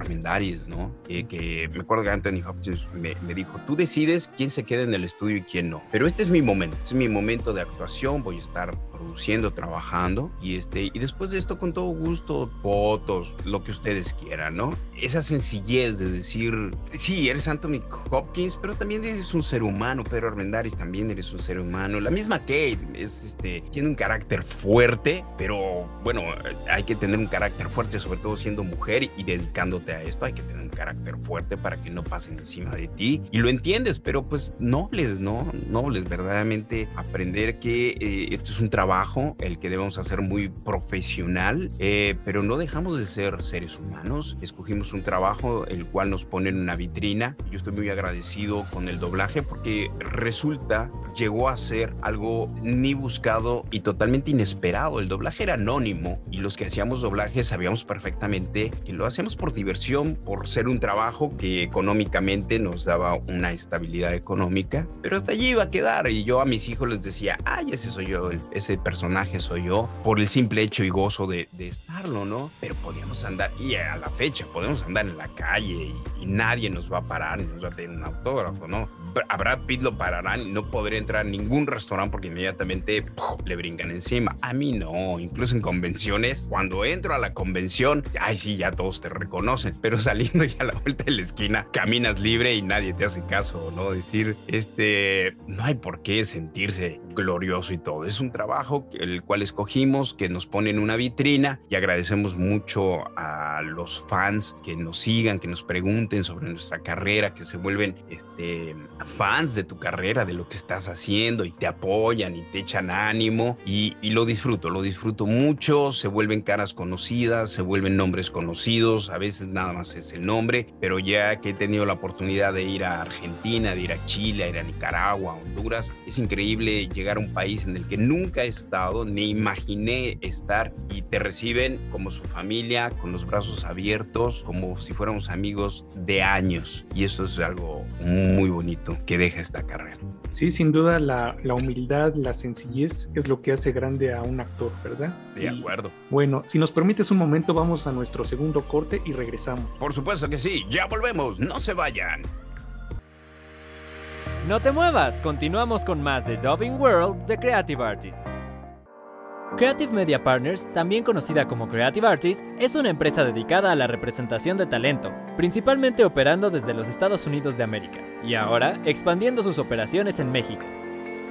¿no? que me acuerdo que Anthony Hopkins me, me dijo, tú decides quién se queda en el estudio y quién no. Pero este es mi momento, este es mi momento de actuación, voy a estar produciendo, trabajando y este y después de esto con todo gusto fotos, lo que ustedes quieran, ¿no? Esa sencillez de decir, sí, eres Anthony Hopkins, pero también eres un ser humano, Pedro Armendáriz también eres un ser humano. La misma Kate es este tiene un carácter fuerte, pero bueno, hay que tener un carácter fuerte, sobre todo siendo mujer y dedicándote a esto, hay que tener un carácter fuerte para que no pasen encima de ti y lo entiendes, pero pues nobles, ¿no? Nobles, verdaderamente aprender que eh, esto es un trabajo, el que debemos hacer muy profesional, eh, pero no dejamos de ser seres humanos. Escogimos un trabajo el cual nos pone en una vitrina. Yo estoy muy agradecido con el doblaje porque resulta, llegó a ser algo ni buscado y totalmente inesperado. El doblaje era anónimo y los que hacíamos doblaje sabíamos perfectamente que lo hacíamos por diversión, por ser un trabajo que económicamente nos daba una estabilidad económica, pero hasta allí iba a quedar y yo a mis hijos les decía, ay, ese soy yo, ese personaje soy yo, por el simple hecho y gozo de, de estarlo, ¿no? Pero podíamos andar, y a la fecha, podemos andar en la calle y, y nadie nos va a parar, ni nos va a tener un autógrafo, ¿no? A Brad Pitt lo pararán y no podré entrar a ningún restaurante porque inmediatamente le brincan encima. A mí no, incluso en convenciones, cuando entro a la convención, ay, sí, ya todos te reconocen, pero saliendo ya a la vuelta de la esquina, caminas libre y nadie te hace caso, ¿no? Decir, este, no hay por qué sentirse glorioso y todo. Es un trabajo el cual escogimos, que nos pone en una vitrina y agradecemos mucho a los fans que nos sigan, que nos pregunten sobre nuestra carrera, que se vuelven este, fans de tu carrera, de lo que estás haciendo y te apoyan y te echan ánimo y, y lo disfruto, lo disfruto mucho, se vuelven caras conocidas, se vuelven nombres conocidos, a veces nada más es el nombre, pero ya que he tenido la oportunidad de ir a Argentina, de ir a Chile, ir a Nicaragua, Honduras, es increíble llegar a un país en el que nunca he estado, ni imaginé estar y te reciben como su familia, con los brazos abiertos, como si fuéramos amigos de años. Y eso es algo muy bonito que deja esta carrera. Sí, sin duda la, la humildad, la sencillez es lo que hace grande a un actor, ¿verdad? De acuerdo. Y, bueno, si nos permites un momento, vamos a nuestro segundo corte y regresamos. Por supuesto que sí, ya volvemos, no se vayan. No te muevas, continuamos con más de Dubbing World de Creative Artists. Creative Media Partners, también conocida como Creative Artists, es una empresa dedicada a la representación de talento, principalmente operando desde los Estados Unidos de América, y ahora expandiendo sus operaciones en México.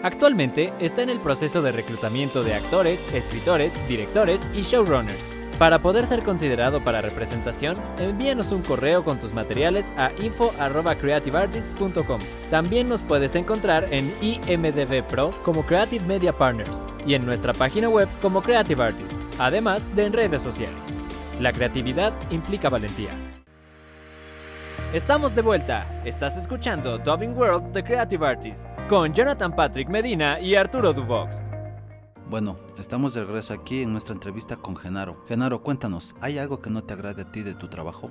Actualmente está en el proceso de reclutamiento de actores, escritores, directores y showrunners. Para poder ser considerado para representación, envíanos un correo con tus materiales a info.creativeartist.com. También nos puedes encontrar en IMDB Pro como Creative Media Partners y en nuestra página web como Creative Artist, además de en redes sociales. La creatividad implica valentía. Estamos de vuelta. Estás escuchando Dubbing World The Creative Artist con Jonathan Patrick Medina y Arturo Duvox. Bueno, estamos de regreso aquí en nuestra entrevista con Genaro. Genaro, cuéntanos, ¿hay algo que no te agrade a ti de tu trabajo?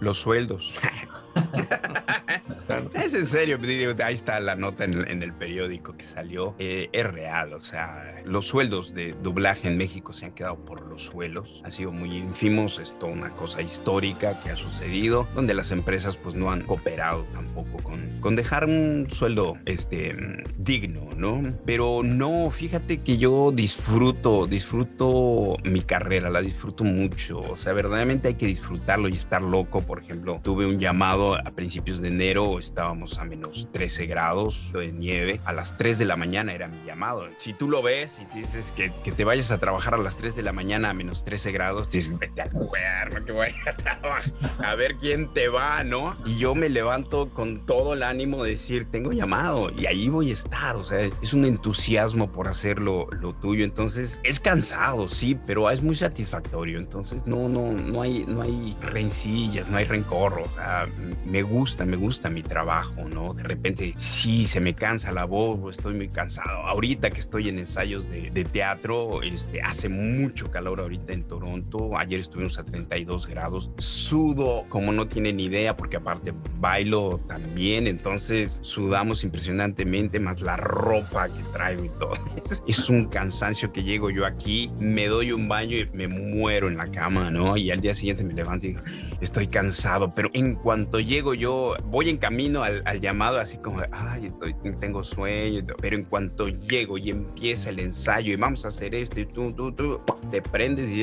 Los sueldos. es en serio, ahí está la nota en, el periódico que salió. Eh, es real, o sea, los sueldos de doblaje en México se han quedado por los suelos. Han sido muy ínfimos, esto una cosa histórica que ha sucedido, donde las empresas pues no han cooperado tampoco con, con dejar un sueldo este, digno, ¿no? Pero no, fíjate que yo disfruto, disfruto mi carrera, la disfruto mucho. O sea, verdaderamente hay que disfrutarlo y estar loco. Por ejemplo, tuve un llamado a principios de enero, estábamos a menos 13 grados de nieve. A las 3 de la mañana era mi llamado. Si tú lo ves y dices que, que te vayas a trabajar a las 3 de la mañana a menos 13 grados, dices, vete al cuerno que voy a trabajar. A ver quién te va, ¿no? Y yo me levanto con todo el ánimo de decir, tengo llamado y ahí voy a estar. O sea, es un entusiasmo por hacer lo, lo tuyo. Entonces, es cansado, sí, pero es muy satisfactorio. Entonces, no, no, no hay, no hay rencillas, no hay rencor. O sea, me gusta, me gusta mi trabajo, ¿no? De repente, sí, se me cansa la voz o estoy muy cansado. Ahorita que estoy en ensayos de, de teatro, este, hace mucho calor ahorita en Toronto. Ayer estuvimos a 32 grados. Sudo como no tienen idea porque aparte bailo también. Entonces, sudamos impresionantemente, más la ropa que traigo y todo. Es, un cansancio que llego yo aquí, me doy un baño y me muero en la cama, ¿no? Y al día siguiente me levanto y digo, estoy cansado, pero en cuanto llego yo, voy en camino al, llamado así como, ay, estoy, tengo sueño, pero en cuanto llego y empieza el ensayo y vamos a hacer esto y tú, tú, tú, te prendes y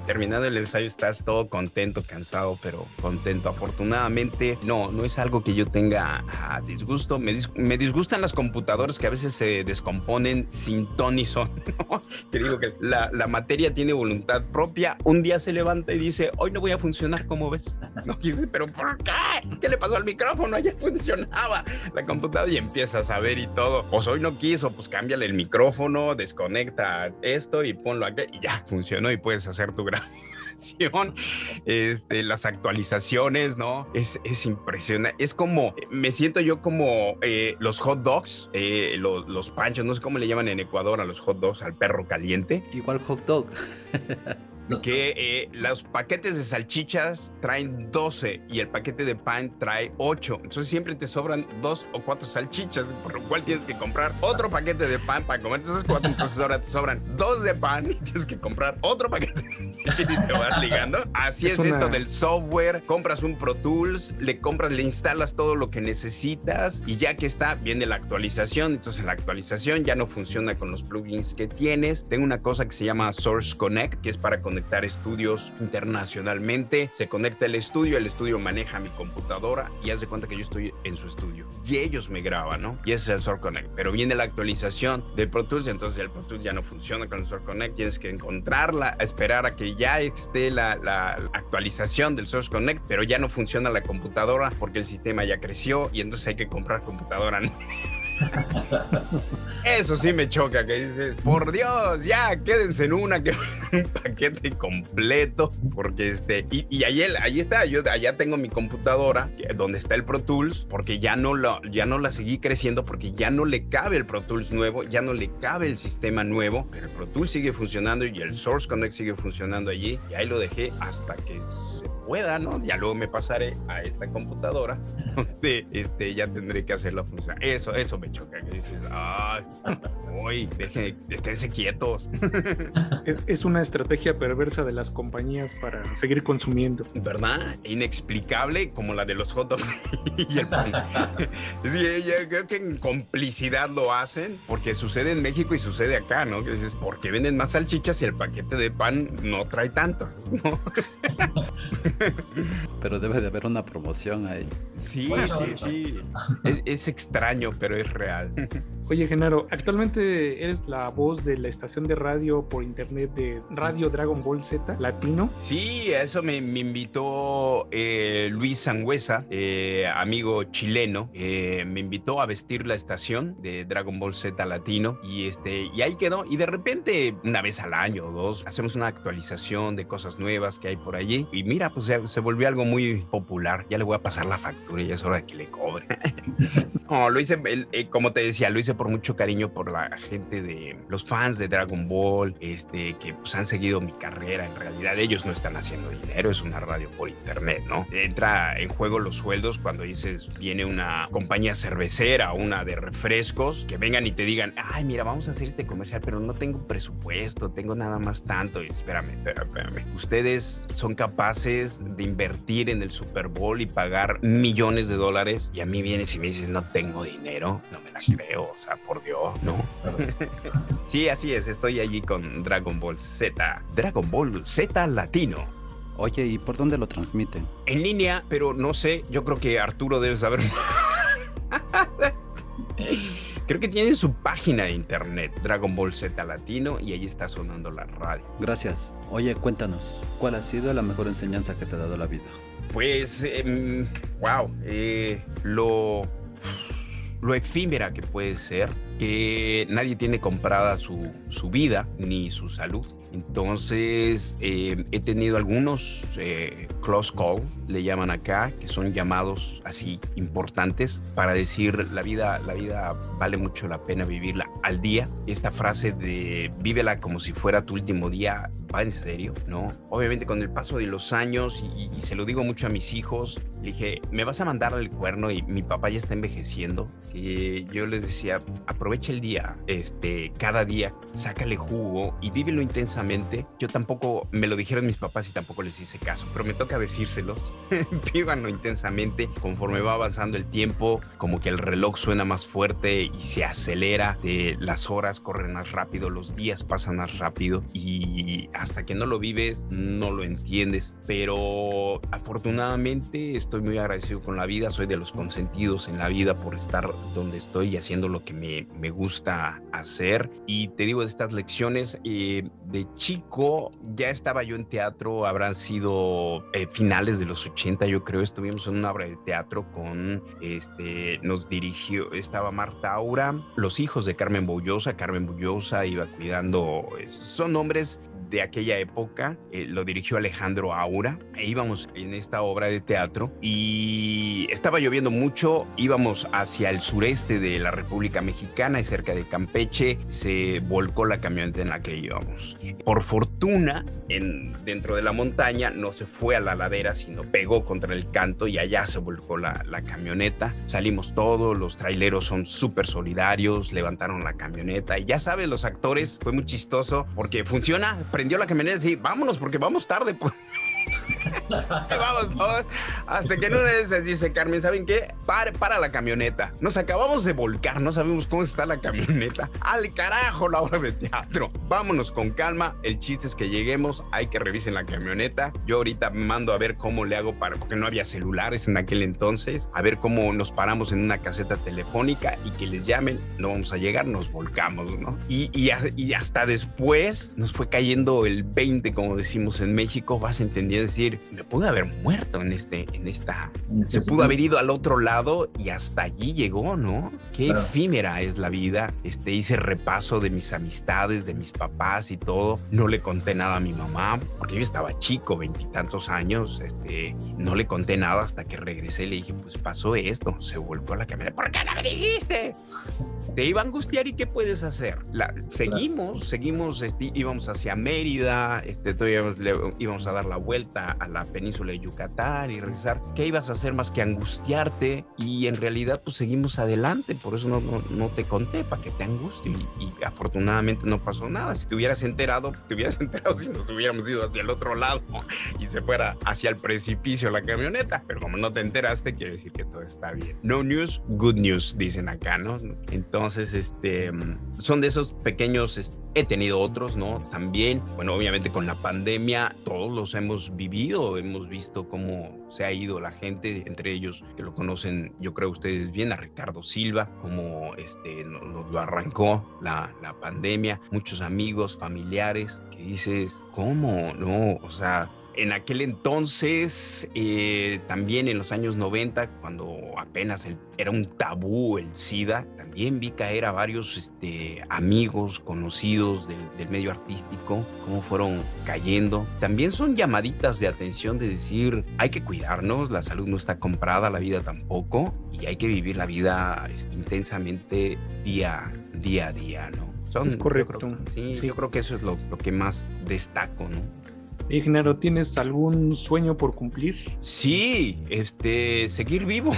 terminando el ensayo estás todo contento, cansado, pero contento. Afortunadamente, no, no es algo que yo tenga ah, disgusto. Me, me, disgustan las computadoras que a veces se descomponen sin ton y son. Que digo que la, la, materia tiene voluntad propia. Un día se levanta y dice, hoy no voy a funcionar, como ves? No quise, pero ¿por qué? ¿Qué le pasó al micrófono? Ayer funcionaba la computadora y empiezas a ver y todo. Pues hoy no quiso, pues cámbiale el micrófono, desconecta esto y ponlo aquí y ya funcionó y puedes hacer tu este, las actualizaciones, ¿no? Es, es impresionante. Es como, me siento yo como eh, los hot dogs, eh, los, los panchos, no sé cómo le llaman en Ecuador a los hot dogs, al perro caliente. Igual hot dog. que eh, los paquetes de salchichas traen 12 y el paquete de pan trae 8. Entonces siempre te sobran dos o cuatro salchichas, por lo cual tienes que comprar otro paquete de pan para comer esas cuatro. Entonces ahora te sobran dos de pan y tienes que comprar otro paquete y te vas ligando. Así es, esto del software. Compras un Pro Tools, le compras, le instalas todo lo que necesitas y ya que está, viene la actualización. Entonces la actualización ya no funciona con los plugins que tienes. Tengo una cosa que se llama Source Connect, que es para conectar conectar estudios internacionalmente. Se conecta el estudio, el estudio maneja mi computadora y hace cuenta que yo estoy en su estudio. Y ellos me graban, ¿no? Y ese es el Source Connect. Pero viene la actualización del Pro Tools, entonces el Pro Tools ya no funciona con el Source Connect. Tienes que encontrarla, esperar a que ya esté la, la actualización del Source Connect, pero ya no funciona la computadora porque el sistema ya creció y entonces hay que comprar computadora. Eso sí me choca, que dices, por Dios, ya, quédense en una, que un paquete completo, porque este, y, y ahí, ahí, está, yo allá tengo mi computadora, donde está el Pro Tools, porque ya no, lo, ya no la seguí creciendo, porque ya no le cabe el Pro Tools nuevo, ya no le cabe el sistema nuevo, pero el Pro Tools sigue funcionando y el Source Connect sigue funcionando allí, y ahí lo dejé hasta que pueda, ¿no? Ya luego me pasaré a esta computadora donde este, ya tendré que hacer la función. Eso, eso me choca. Que dices, ay, uy, dejen, esténse quietos. Es una estrategia perversa de las compañías para seguir consumiendo. ¿Verdad? Inexplicable como la de los hot dogs y el pan. sí, yo creo que en complicidad lo hacen porque sucede en México y sucede acá, ¿no? Que dices, ¿por qué venden más salchichas y el paquete de pan no trae tanto? ¿no? pero debe de haber una promoción ahí. Sí, sí, sí. Es, extraño, pero es real. Oye, Genaro, actualmente eres la voz de la estación de radio por internet de Radio Dragon Ball Z Latino. Sí, a eso me, invitó eh, Luis Sangüesa, eh, amigo chileno. Eh, me invitó a vestir la estación de Dragon Ball Z Latino y, este, y ahí quedó. Y de repente, una vez al año o dos, hacemos una actualización de cosas nuevas que hay por allí. Y mira, pues se, se volvió algo muy popular. Ya le voy a pasar la factura y ya es hora de que le cobre. no, lo hice, como te decía, lo hice por mucho cariño por la gente de los fans de Dragon Ball, este, que pues han seguido mi carrera. En realidad ellos no están haciendo dinero, es una radio por internet, ¿no? Entra en juego los sueldos cuando dices, viene una compañía cervecera una de refrescos, que vengan y te digan, ay, mira, vamos a hacer este comercial, pero no tengo presupuesto, tengo nada más tanto. Y espérame, espérame, Ustedes son capaces de invertir en el Super Bowl y pagar millones de dólares y a mí vienes y me dices, no tengo dinero, no me la creo, o sea, por Dios, ¿no? sí, así es, estoy allí con Dragon Ball Z, Dragon Ball Z Latino. Oye, ¿y por dónde lo transmiten? En línea, pero no sé, yo creo que Arturo debe saber. Creo que tiene su página de internet, Dragon Ball Z Latino, y ahí está sonando la radio. Gracias. Oye, cuéntanos, ¿cuál ha sido la mejor enseñanza que te ha dado la vida? Pues, wow, em, eh, lo, lo efímera que puede ser, que nadie tiene comprada su, su vida ni su salud entonces, eh, he tenido algunos eh, close call, le llaman acá, que son llamados así importantes para decir la vida, la vida vale mucho la pena vivirla al día. Esta frase de vívela como si fuera tu último día va en serio, ¿no? Obviamente con el paso de los años, y, y se lo digo mucho a mis hijos, le dije, me vas a mandar el cuerno y mi papá ya está envejeciendo, que yo les decía, aprovecha el día, este, cada día, sácale jugo y vívelo intensamente. Yo tampoco, me lo dijeron mis papás y tampoco les hice caso, pero me toca decírselos, vívanlo intensamente, conforme va avanzando el tiempo, como que el reloj suena más fuerte y se acelera, de las horas corren más rápido, los días pasan más rápido y hasta que no lo vives, no lo entiendes, pero afortunadamente estoy muy agradecido con la vida, soy de los consentidos en la vida por estar donde estoy y haciendo lo que me, me gusta hacer. Y te digo, de estas lecciones, eh, de chico ya estaba yo en teatro, habrán sido eh, finales de los 80, yo creo, estuvimos en una obra de teatro con, este, nos dirigió, estaba Marta Aura, los hijos de Carmen Bullosa, Carmen Bullosa iba cuidando, son hombres de aquella época, eh, lo dirigió Alejandro Aura, e íbamos en esta obra de teatro y estaba lloviendo mucho, íbamos hacia el sureste de la República Mexicana y cerca de Campeche se volcó la camioneta en la que íbamos. Por fortuna, en, dentro de la montaña no se fue a la ladera, sino pegó contra el canto y allá se volcó la, camioneta. Salimos todos, los traileros son súper solidarios, levantaron la camioneta y ya sabes, los actores, fue muy chistoso porque funciona, prendió la camioneta y sí, vámonos porque vamos tarde. Vamos todos. Hasta que en una de esas dice Carmen, ¿saben qué? Para, para la camioneta. Nos acabamos de volcar, no sabemos cómo está la camioneta. Al carajo la obra de teatro. Vámonos con calma. El chiste es que lleguemos, hay que revisen la camioneta. Yo ahorita mando a ver cómo le hago para, porque no había celulares en aquel entonces, a ver cómo nos paramos en una caseta telefónica y que les llamen, no vamos a llegar, nos volcamos, ¿no? Y, y, y hasta después nos fue cayendo el 20, como decimos en México, vas entendiendo decir, me pude haber muerto en este, en esta, se pudo haber ido al otro lado y hasta allí llegó, ¿no? Qué efímera es la vida. Este, hice repaso de mis amistades, de mis papás y todo. No le conté nada a mi mamá, porque yo estaba chico, veintitantos años, este, no le conté nada hasta que regresé y le dije, pues pasó esto, se volvió a la cámara. ¿Por qué no me dijiste? Te iba a angustiar y ¿qué puedes hacer? La, seguimos, seguimos, este, íbamos hacia Mérida, este, todavía íbamos a dar la vuelta a la península de Yucatán y regresar. ¿Qué ibas a hacer más que angustiarte? Y en realidad pues seguimos adelante, por eso no, no, te conté, para que te angustie. Y, afortunadamente no pasó nada. Si te hubieras enterado, te hubieras enterado si nos hubiéramos ido hacia el otro lado y se fuera hacia el precipicio la camioneta. Pero como no te enteraste, quiere decir que todo está bien. No news, good news, dicen acá, ¿no? Entonces, este, son de esos pequeños he tenido otros, ¿no? También, bueno, obviamente con la pandemia todos los hemos vivido, hemos visto cómo se ha ido la gente, entre ellos que lo conocen, yo creo ustedes bien, a Ricardo Silva, como este, nos lo arrancó la, la pandemia, muchos amigos, familiares, que dices, ¿cómo? No, o sea, en aquel entonces, eh, también en los años 90, cuando apenas era un tabú el SIDA, también vi caer a varios este, amigos conocidos del, del, medio artístico, cómo fueron cayendo. También son llamaditas de atención de decir, hay que cuidarnos, la salud no está comprada, la vida tampoco, y hay que vivir la vida este, intensamente día, día a día, ¿no? Son, es correcto. Yo creo, sí, sí, yo creo que eso es lo, lo que más destaco, ¿no? Ignaro, ¿tienes algún sueño por cumplir? Sí, este, seguir vivo.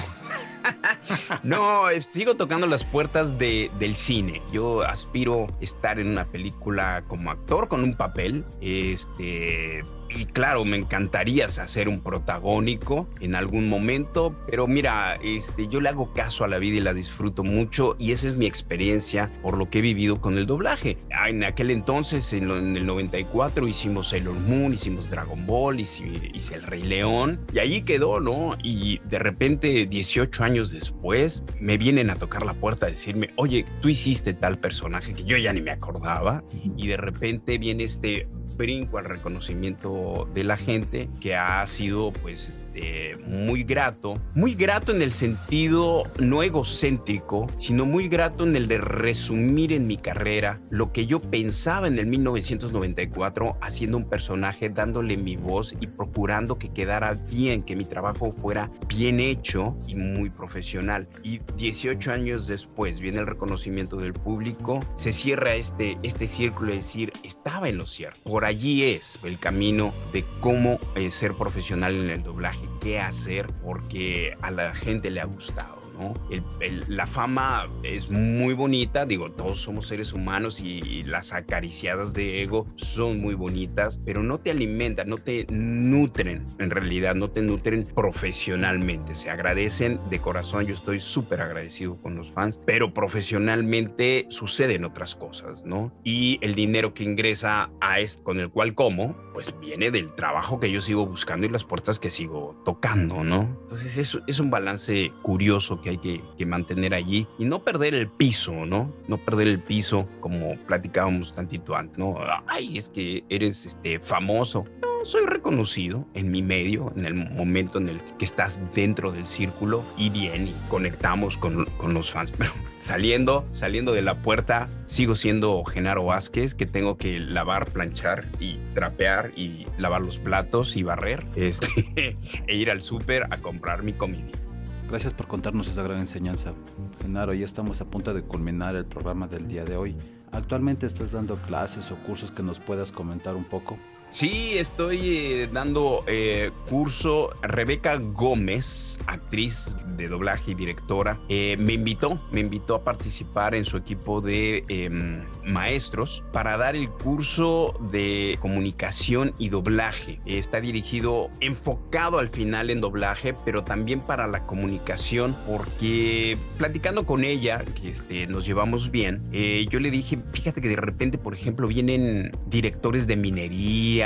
no, sigo tocando las puertas de, del cine. Yo aspiro estar en una película como actor con un papel. Este, y claro, me encantaría hacer un protagónico en algún momento, pero mira, este, yo le hago caso a la vida y la disfruto mucho y esa es mi experiencia por lo que he vivido con el doblaje. Ah, en aquel entonces, en, en el 94, hicimos Sailor Moon, hicimos Dragon Ball, hice, hice El Rey León y allí quedó, ¿no? Y de repente, 18 años después, me vienen a tocar la puerta a decirme, oye, tú hiciste tal personaje que yo ya ni me acordaba y de repente viene este brinco al reconocimiento de la gente que ha sido pues este, muy grato, muy grato en el sentido no egocéntrico, sino muy grato en el de resumir en mi carrera lo que yo pensaba en el 1994 haciendo un personaje, dándole mi voz y procurando que quedara bien, que mi trabajo fuera bien hecho y muy profesional. Y 18 años después viene el reconocimiento del público, se cierra este, este círculo de decir, estaba en lo cierto. Por allí es el camino de cómo eh, ser profesional en el doblaje, qué hacer, porque a la gente le ha gustado. ¿No? El, el, la fama es muy bonita, digo, todos somos seres humanos y, y, las acariciadas de ego son muy bonitas, pero no te alimentan, no te nutren, en realidad, no te nutren profesionalmente, se agradecen de corazón, yo estoy súper agradecido con los fans, pero profesionalmente suceden otras cosas, ¿no? Y el dinero que ingresa a este, con el cual como, pues viene del trabajo que yo sigo buscando y las puertas que sigo tocando, ¿no? Entonces es, es un balance curioso que hay que, que, mantener allí y no perder el piso, ¿no? No perder el piso como platicábamos tantito antes, ¿no? Ay, es que eres este, famoso. No, soy reconocido en mi medio, en el momento en el que estás dentro del círculo y bien, y conectamos con, con los fans. Pero saliendo, saliendo de la puerta, sigo siendo Genaro Vázquez, que tengo que lavar, planchar y trapear y lavar los platos y barrer este, e ir al súper a comprar mi comida. Gracias por contarnos esa gran enseñanza. Genaro, ya estamos a punto de culminar el programa del día de hoy. ¿Actualmente estás dando clases o cursos que nos puedas comentar un poco? Sí, estoy eh, dando eh, curso. Rebeca Gómez, actriz de doblaje y directora, eh, me invitó, me invitó a participar en su equipo de eh, maestros para dar el curso de comunicación y doblaje. está dirigido, enfocado al final en doblaje, pero también para la comunicación, porque platicando con ella, que este, nos llevamos bien, yo le dije, fíjate que de repente, por ejemplo, vienen directores de minería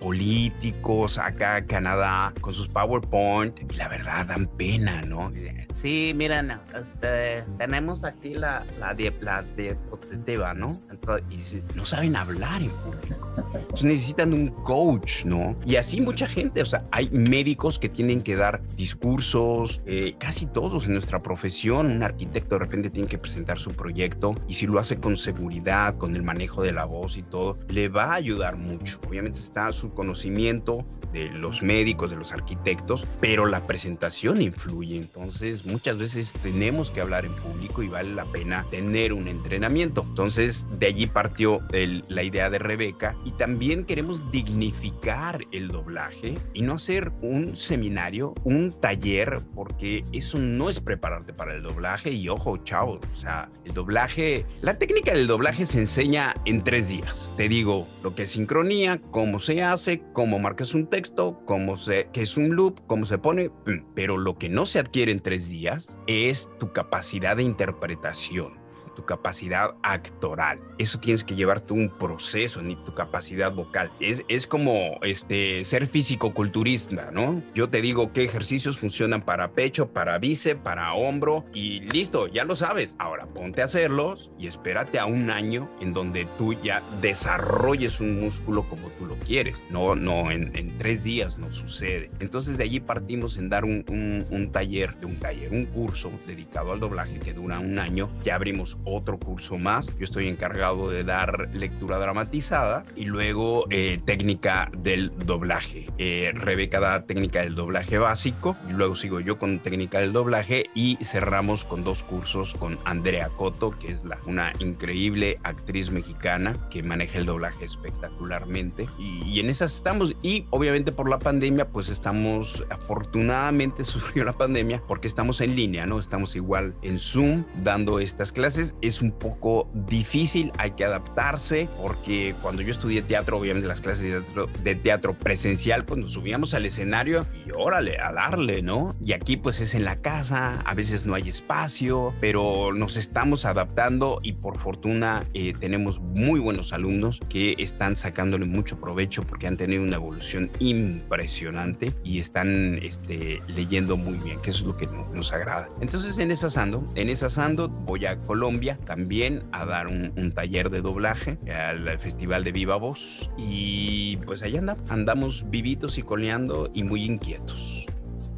políticos acá en Canadá con sus PowerPoint y la verdad dan pena, ¿no? Sí, miren, este, tenemos aquí la, la, la diapositiva, ¿no? Entonces, y no saben hablar en público. Entonces necesitan un coach, ¿no? Y así mucha gente, o sea, hay médicos que tienen que dar discursos, eh, casi todos en nuestra profesión, un arquitecto de repente tiene que presentar su proyecto y si lo hace con seguridad, con el manejo de la voz y todo, le va a ayudar mucho. Obviamente está su conocimiento de los médicos, de los arquitectos, pero la presentación influye. Entonces, muchas veces tenemos que hablar en público y vale la pena tener un entrenamiento. Entonces, de allí partió el, la idea de Rebeca y también queremos dignificar el doblaje y no hacer un seminario, un taller, porque eso no es prepararte para el doblaje y ojo, chao, o sea, el doblaje, la técnica del doblaje se enseña en tres días. Te digo lo que es sincronía, cómo se hace, cómo marcas un texto, cómo se, que es un loop, cómo se pone, pero lo que no se adquiere en tres días es tu capacidad de interpretación tu capacidad actoral. Eso tienes que llevar tú un proceso, ni tu capacidad vocal. Es, es como este, ser físico-culturista, ¿no? Yo te digo qué ejercicios funcionan para pecho, para bíceps, para hombro y listo, ya lo sabes. Ahora ponte a hacerlos y espérate a un año en donde tú ya desarrolles un músculo como tú lo quieres. No, no, en, tres días no sucede. Entonces de allí partimos en dar un, un, un taller, un taller, un curso dedicado al doblaje que dura un año. Ya abrimos otro curso más. Yo estoy encargado de dar lectura dramatizada y luego eh, técnica del doblaje. Eh, Rebeca da técnica del doblaje básico y luego sigo yo con técnica del doblaje y cerramos con dos cursos con Andrea Coto, que es la, una increíble actriz mexicana que maneja el doblaje espectacularmente. Y, y en esas estamos. Y obviamente por la pandemia, pues estamos, afortunadamente sufrió la pandemia porque estamos en línea, ¿no? Estamos igual en Zoom dando estas clases. Es un poco difícil, hay que adaptarse porque cuando yo estudié teatro, obviamente las clases de teatro, presencial, pues nos subíamos al escenario y órale, a darle, ¿no? Y aquí pues es en la casa, a veces no hay espacio, pero nos estamos adaptando y por fortuna eh, tenemos muy buenos alumnos que están sacándole mucho provecho porque han tenido una evolución impresionante y están este, leyendo muy bien, que eso es lo que nos agrada. Entonces en esas ando, en esas voy a Colombia también a dar un, un taller de doblaje al Festival de Viva Voz y pues allá anda, andamos vivitos y coleando y muy inquietos.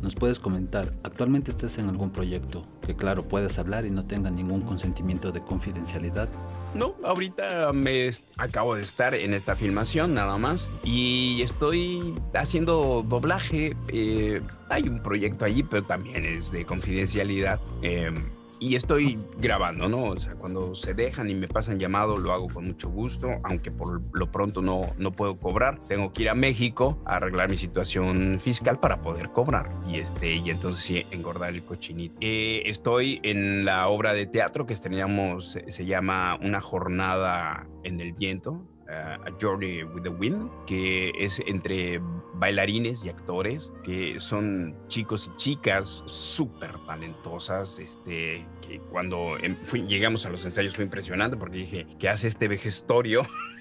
¿Nos puedes comentar, actualmente estás en algún proyecto que claro puedes hablar y no tenga ningún consentimiento de confidencialidad? No, ahorita me acabo de estar en esta filmación nada más y estoy haciendo doblaje. Eh, hay un proyecto allí, pero también es de confidencialidad. Eh, y estoy grabando, ¿no? O sea, cuando se dejan y me pasan llamado, lo hago con mucho gusto, aunque por lo pronto no, no puedo cobrar. Tengo que ir a México a arreglar mi situación fiscal para poder cobrar. Y, este, y entonces sí, engordar el cochinito. Eh, estoy en la obra de teatro que estrenamos, se llama Una jornada en el viento, Uh, a Journey with the Wind, que es entre bailarines y actores, que son chicos y chicas súper talentosas, este, que cuando em, llegamos a los ensayos fue impresionante porque dije, ¿qué hace este vejestorio?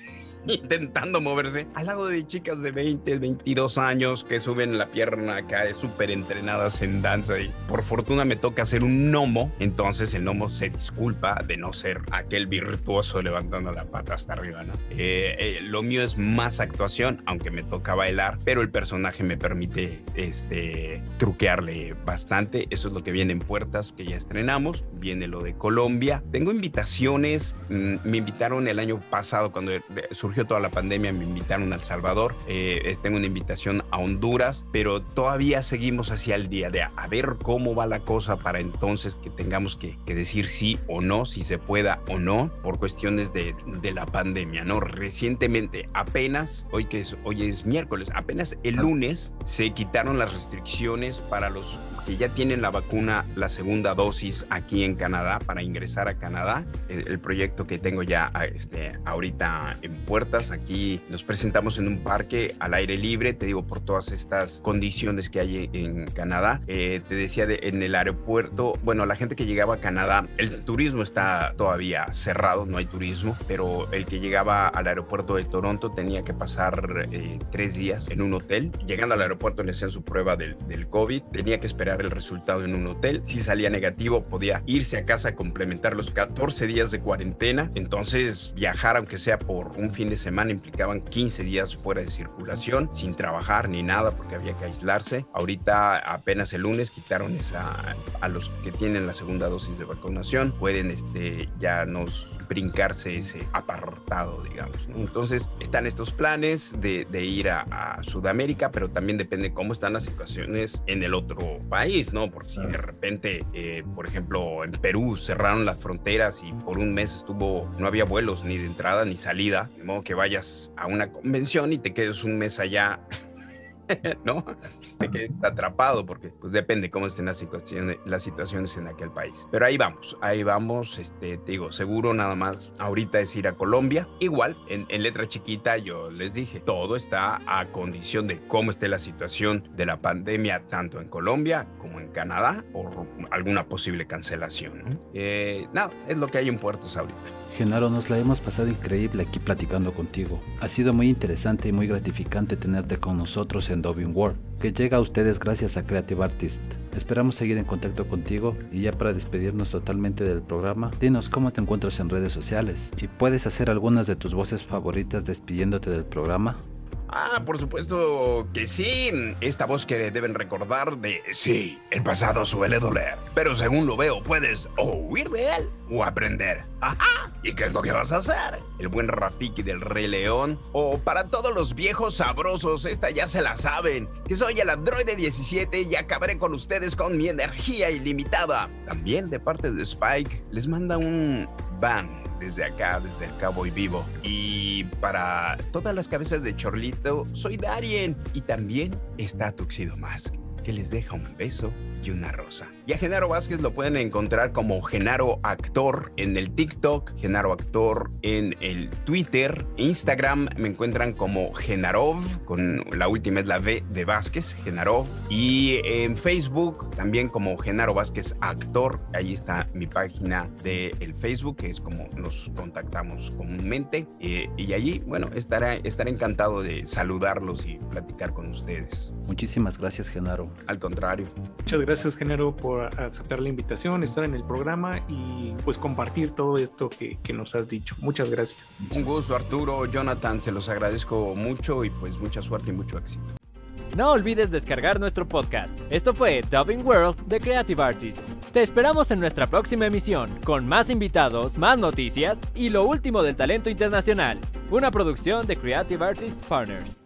intentando moverse. Al lado de chicas de 20, 22 años que suben la pierna acá súper entrenadas en danza y por fortuna me toca hacer un gnomo, entonces el gnomo se disculpa de no ser aquel virtuoso levantando la pata hasta arriba, ¿no? Eh, eh, lo mío es más actuación, aunque me toca bailar, pero el personaje me permite este, truquearle bastante, eso es lo que viene en puertas que ya estrenamos, viene lo de Colombia, tengo invitaciones, mm, me invitaron el año pasado cuando surgió surgió toda la pandemia, me invitaron a El Salvador, eh, tengo una invitación a Honduras, pero todavía seguimos hacia el día de a ver cómo va la cosa para entonces que tengamos que, que decir sí o no, si se pueda o no, por cuestiones de, de la pandemia, ¿no? Recientemente, apenas, hoy que es, hoy es miércoles, apenas el lunes se quitaron las restricciones para los que ya tienen la vacuna, la segunda dosis aquí en Canadá, para ingresar a Canadá. El, el proyecto que tengo ya este, ahorita en puertas. Aquí nos presentamos en un parque al aire libre, te digo, por todas estas condiciones que hay en Canadá. Eh, te decía de, en el aeropuerto, bueno, la gente que llegaba a Canadá, el turismo está todavía cerrado, no hay turismo, pero el que llegaba al aeropuerto de Toronto tenía que pasar eh, tres días en un hotel. Llegando al aeropuerto le hacían su prueba del, del COVID, tenía que esperar el resultado en un hotel. Si salía negativo, podía irse a casa a complementar los 14 días de cuarentena. Entonces, viajar, aunque sea por un fin de semana implicaban 15 días fuera de circulación, sin trabajar ni nada porque había que aislarse. Ahorita apenas el lunes quitaron esa a los que tienen la segunda dosis de vacunación, pueden este ya nos brincarse ese apartado, digamos. ¿no? Entonces, están estos planes de, de ir a, a, Sudamérica, pero también depende cómo están las situaciones en el otro país, ¿no? Porque si de repente, eh, por ejemplo, en Perú cerraron las fronteras y por un mes estuvo, no había vuelos ni de entrada ni salida, de modo que vayas a una convención y te quedes un mes allá ¿no? De que está atrapado, porque pues depende cómo estén las situaciones, las situaciones en aquel país. Pero ahí vamos, ahí vamos, este, te digo, seguro nada más ahorita es ir a Colombia. Igual, en, en letra chiquita yo les dije, todo está a condición de cómo esté la situación de la pandemia, tanto en Colombia como Canadá, por alguna posible cancelación. ¿no? Eh, es lo que hay en puertos ahorita. Genaro, nos la hemos pasado increíble aquí platicando contigo. Ha sido muy interesante y muy gratificante tenerte con nosotros en Dubbing World, que llega a ustedes gracias a Creative Artist. Esperamos seguir en contacto contigo y ya para despedirnos totalmente del programa, dinos cómo te encuentras en redes sociales y puedes hacer algunas de tus voces favoritas despidiéndote del programa. Ah, por supuesto que sí. Esta voz que deben recordar de sí, el pasado suele doler. Pero según lo veo, puedes o huir de él o aprender. Ajá. ¿Y qué es lo que vas a hacer? El buen Rafiki del Rey León. O para todos los viejos sabrosos, esta ya se la saben. Que soy el androide 17 y acabaré con ustedes con mi energía ilimitada. También de parte de Spike, les manda un bang desde acá, desde el Cowboy Vivo. Y para todas las cabezas de Chorlito, soy Darien. Y también está Tuxido Mask, que les deja un beso y una rosa. Y a Genaro Vázquez lo pueden encontrar como Genaro Actor en el TikTok, Genaro Actor en el Twitter, Instagram me encuentran como Genarov, con la última es la V de Vázquez, Genarov. Y en Facebook también como Genaro Vázquez Actor, ahí está mi página de el Facebook, que es como nos contactamos comúnmente. Eh, y allí, bueno, estaré, estaré encantado de saludarlos y platicar con ustedes. Muchísimas gracias, Genaro. Al contrario. Muchas gracias, Genaro, por aceptar la invitación, estar en el programa y pues compartir todo esto que, que, nos has dicho. Muchas gracias. Un gusto, Arturo, Jonathan, se los agradezco mucho y pues mucha suerte y mucho éxito. No olvides descargar nuestro podcast. Esto fue Dubbing World de Creative Artists. Te esperamos en nuestra próxima emisión, con más invitados, más noticias y lo último del talento internacional. Una producción de Creative Artists Partners.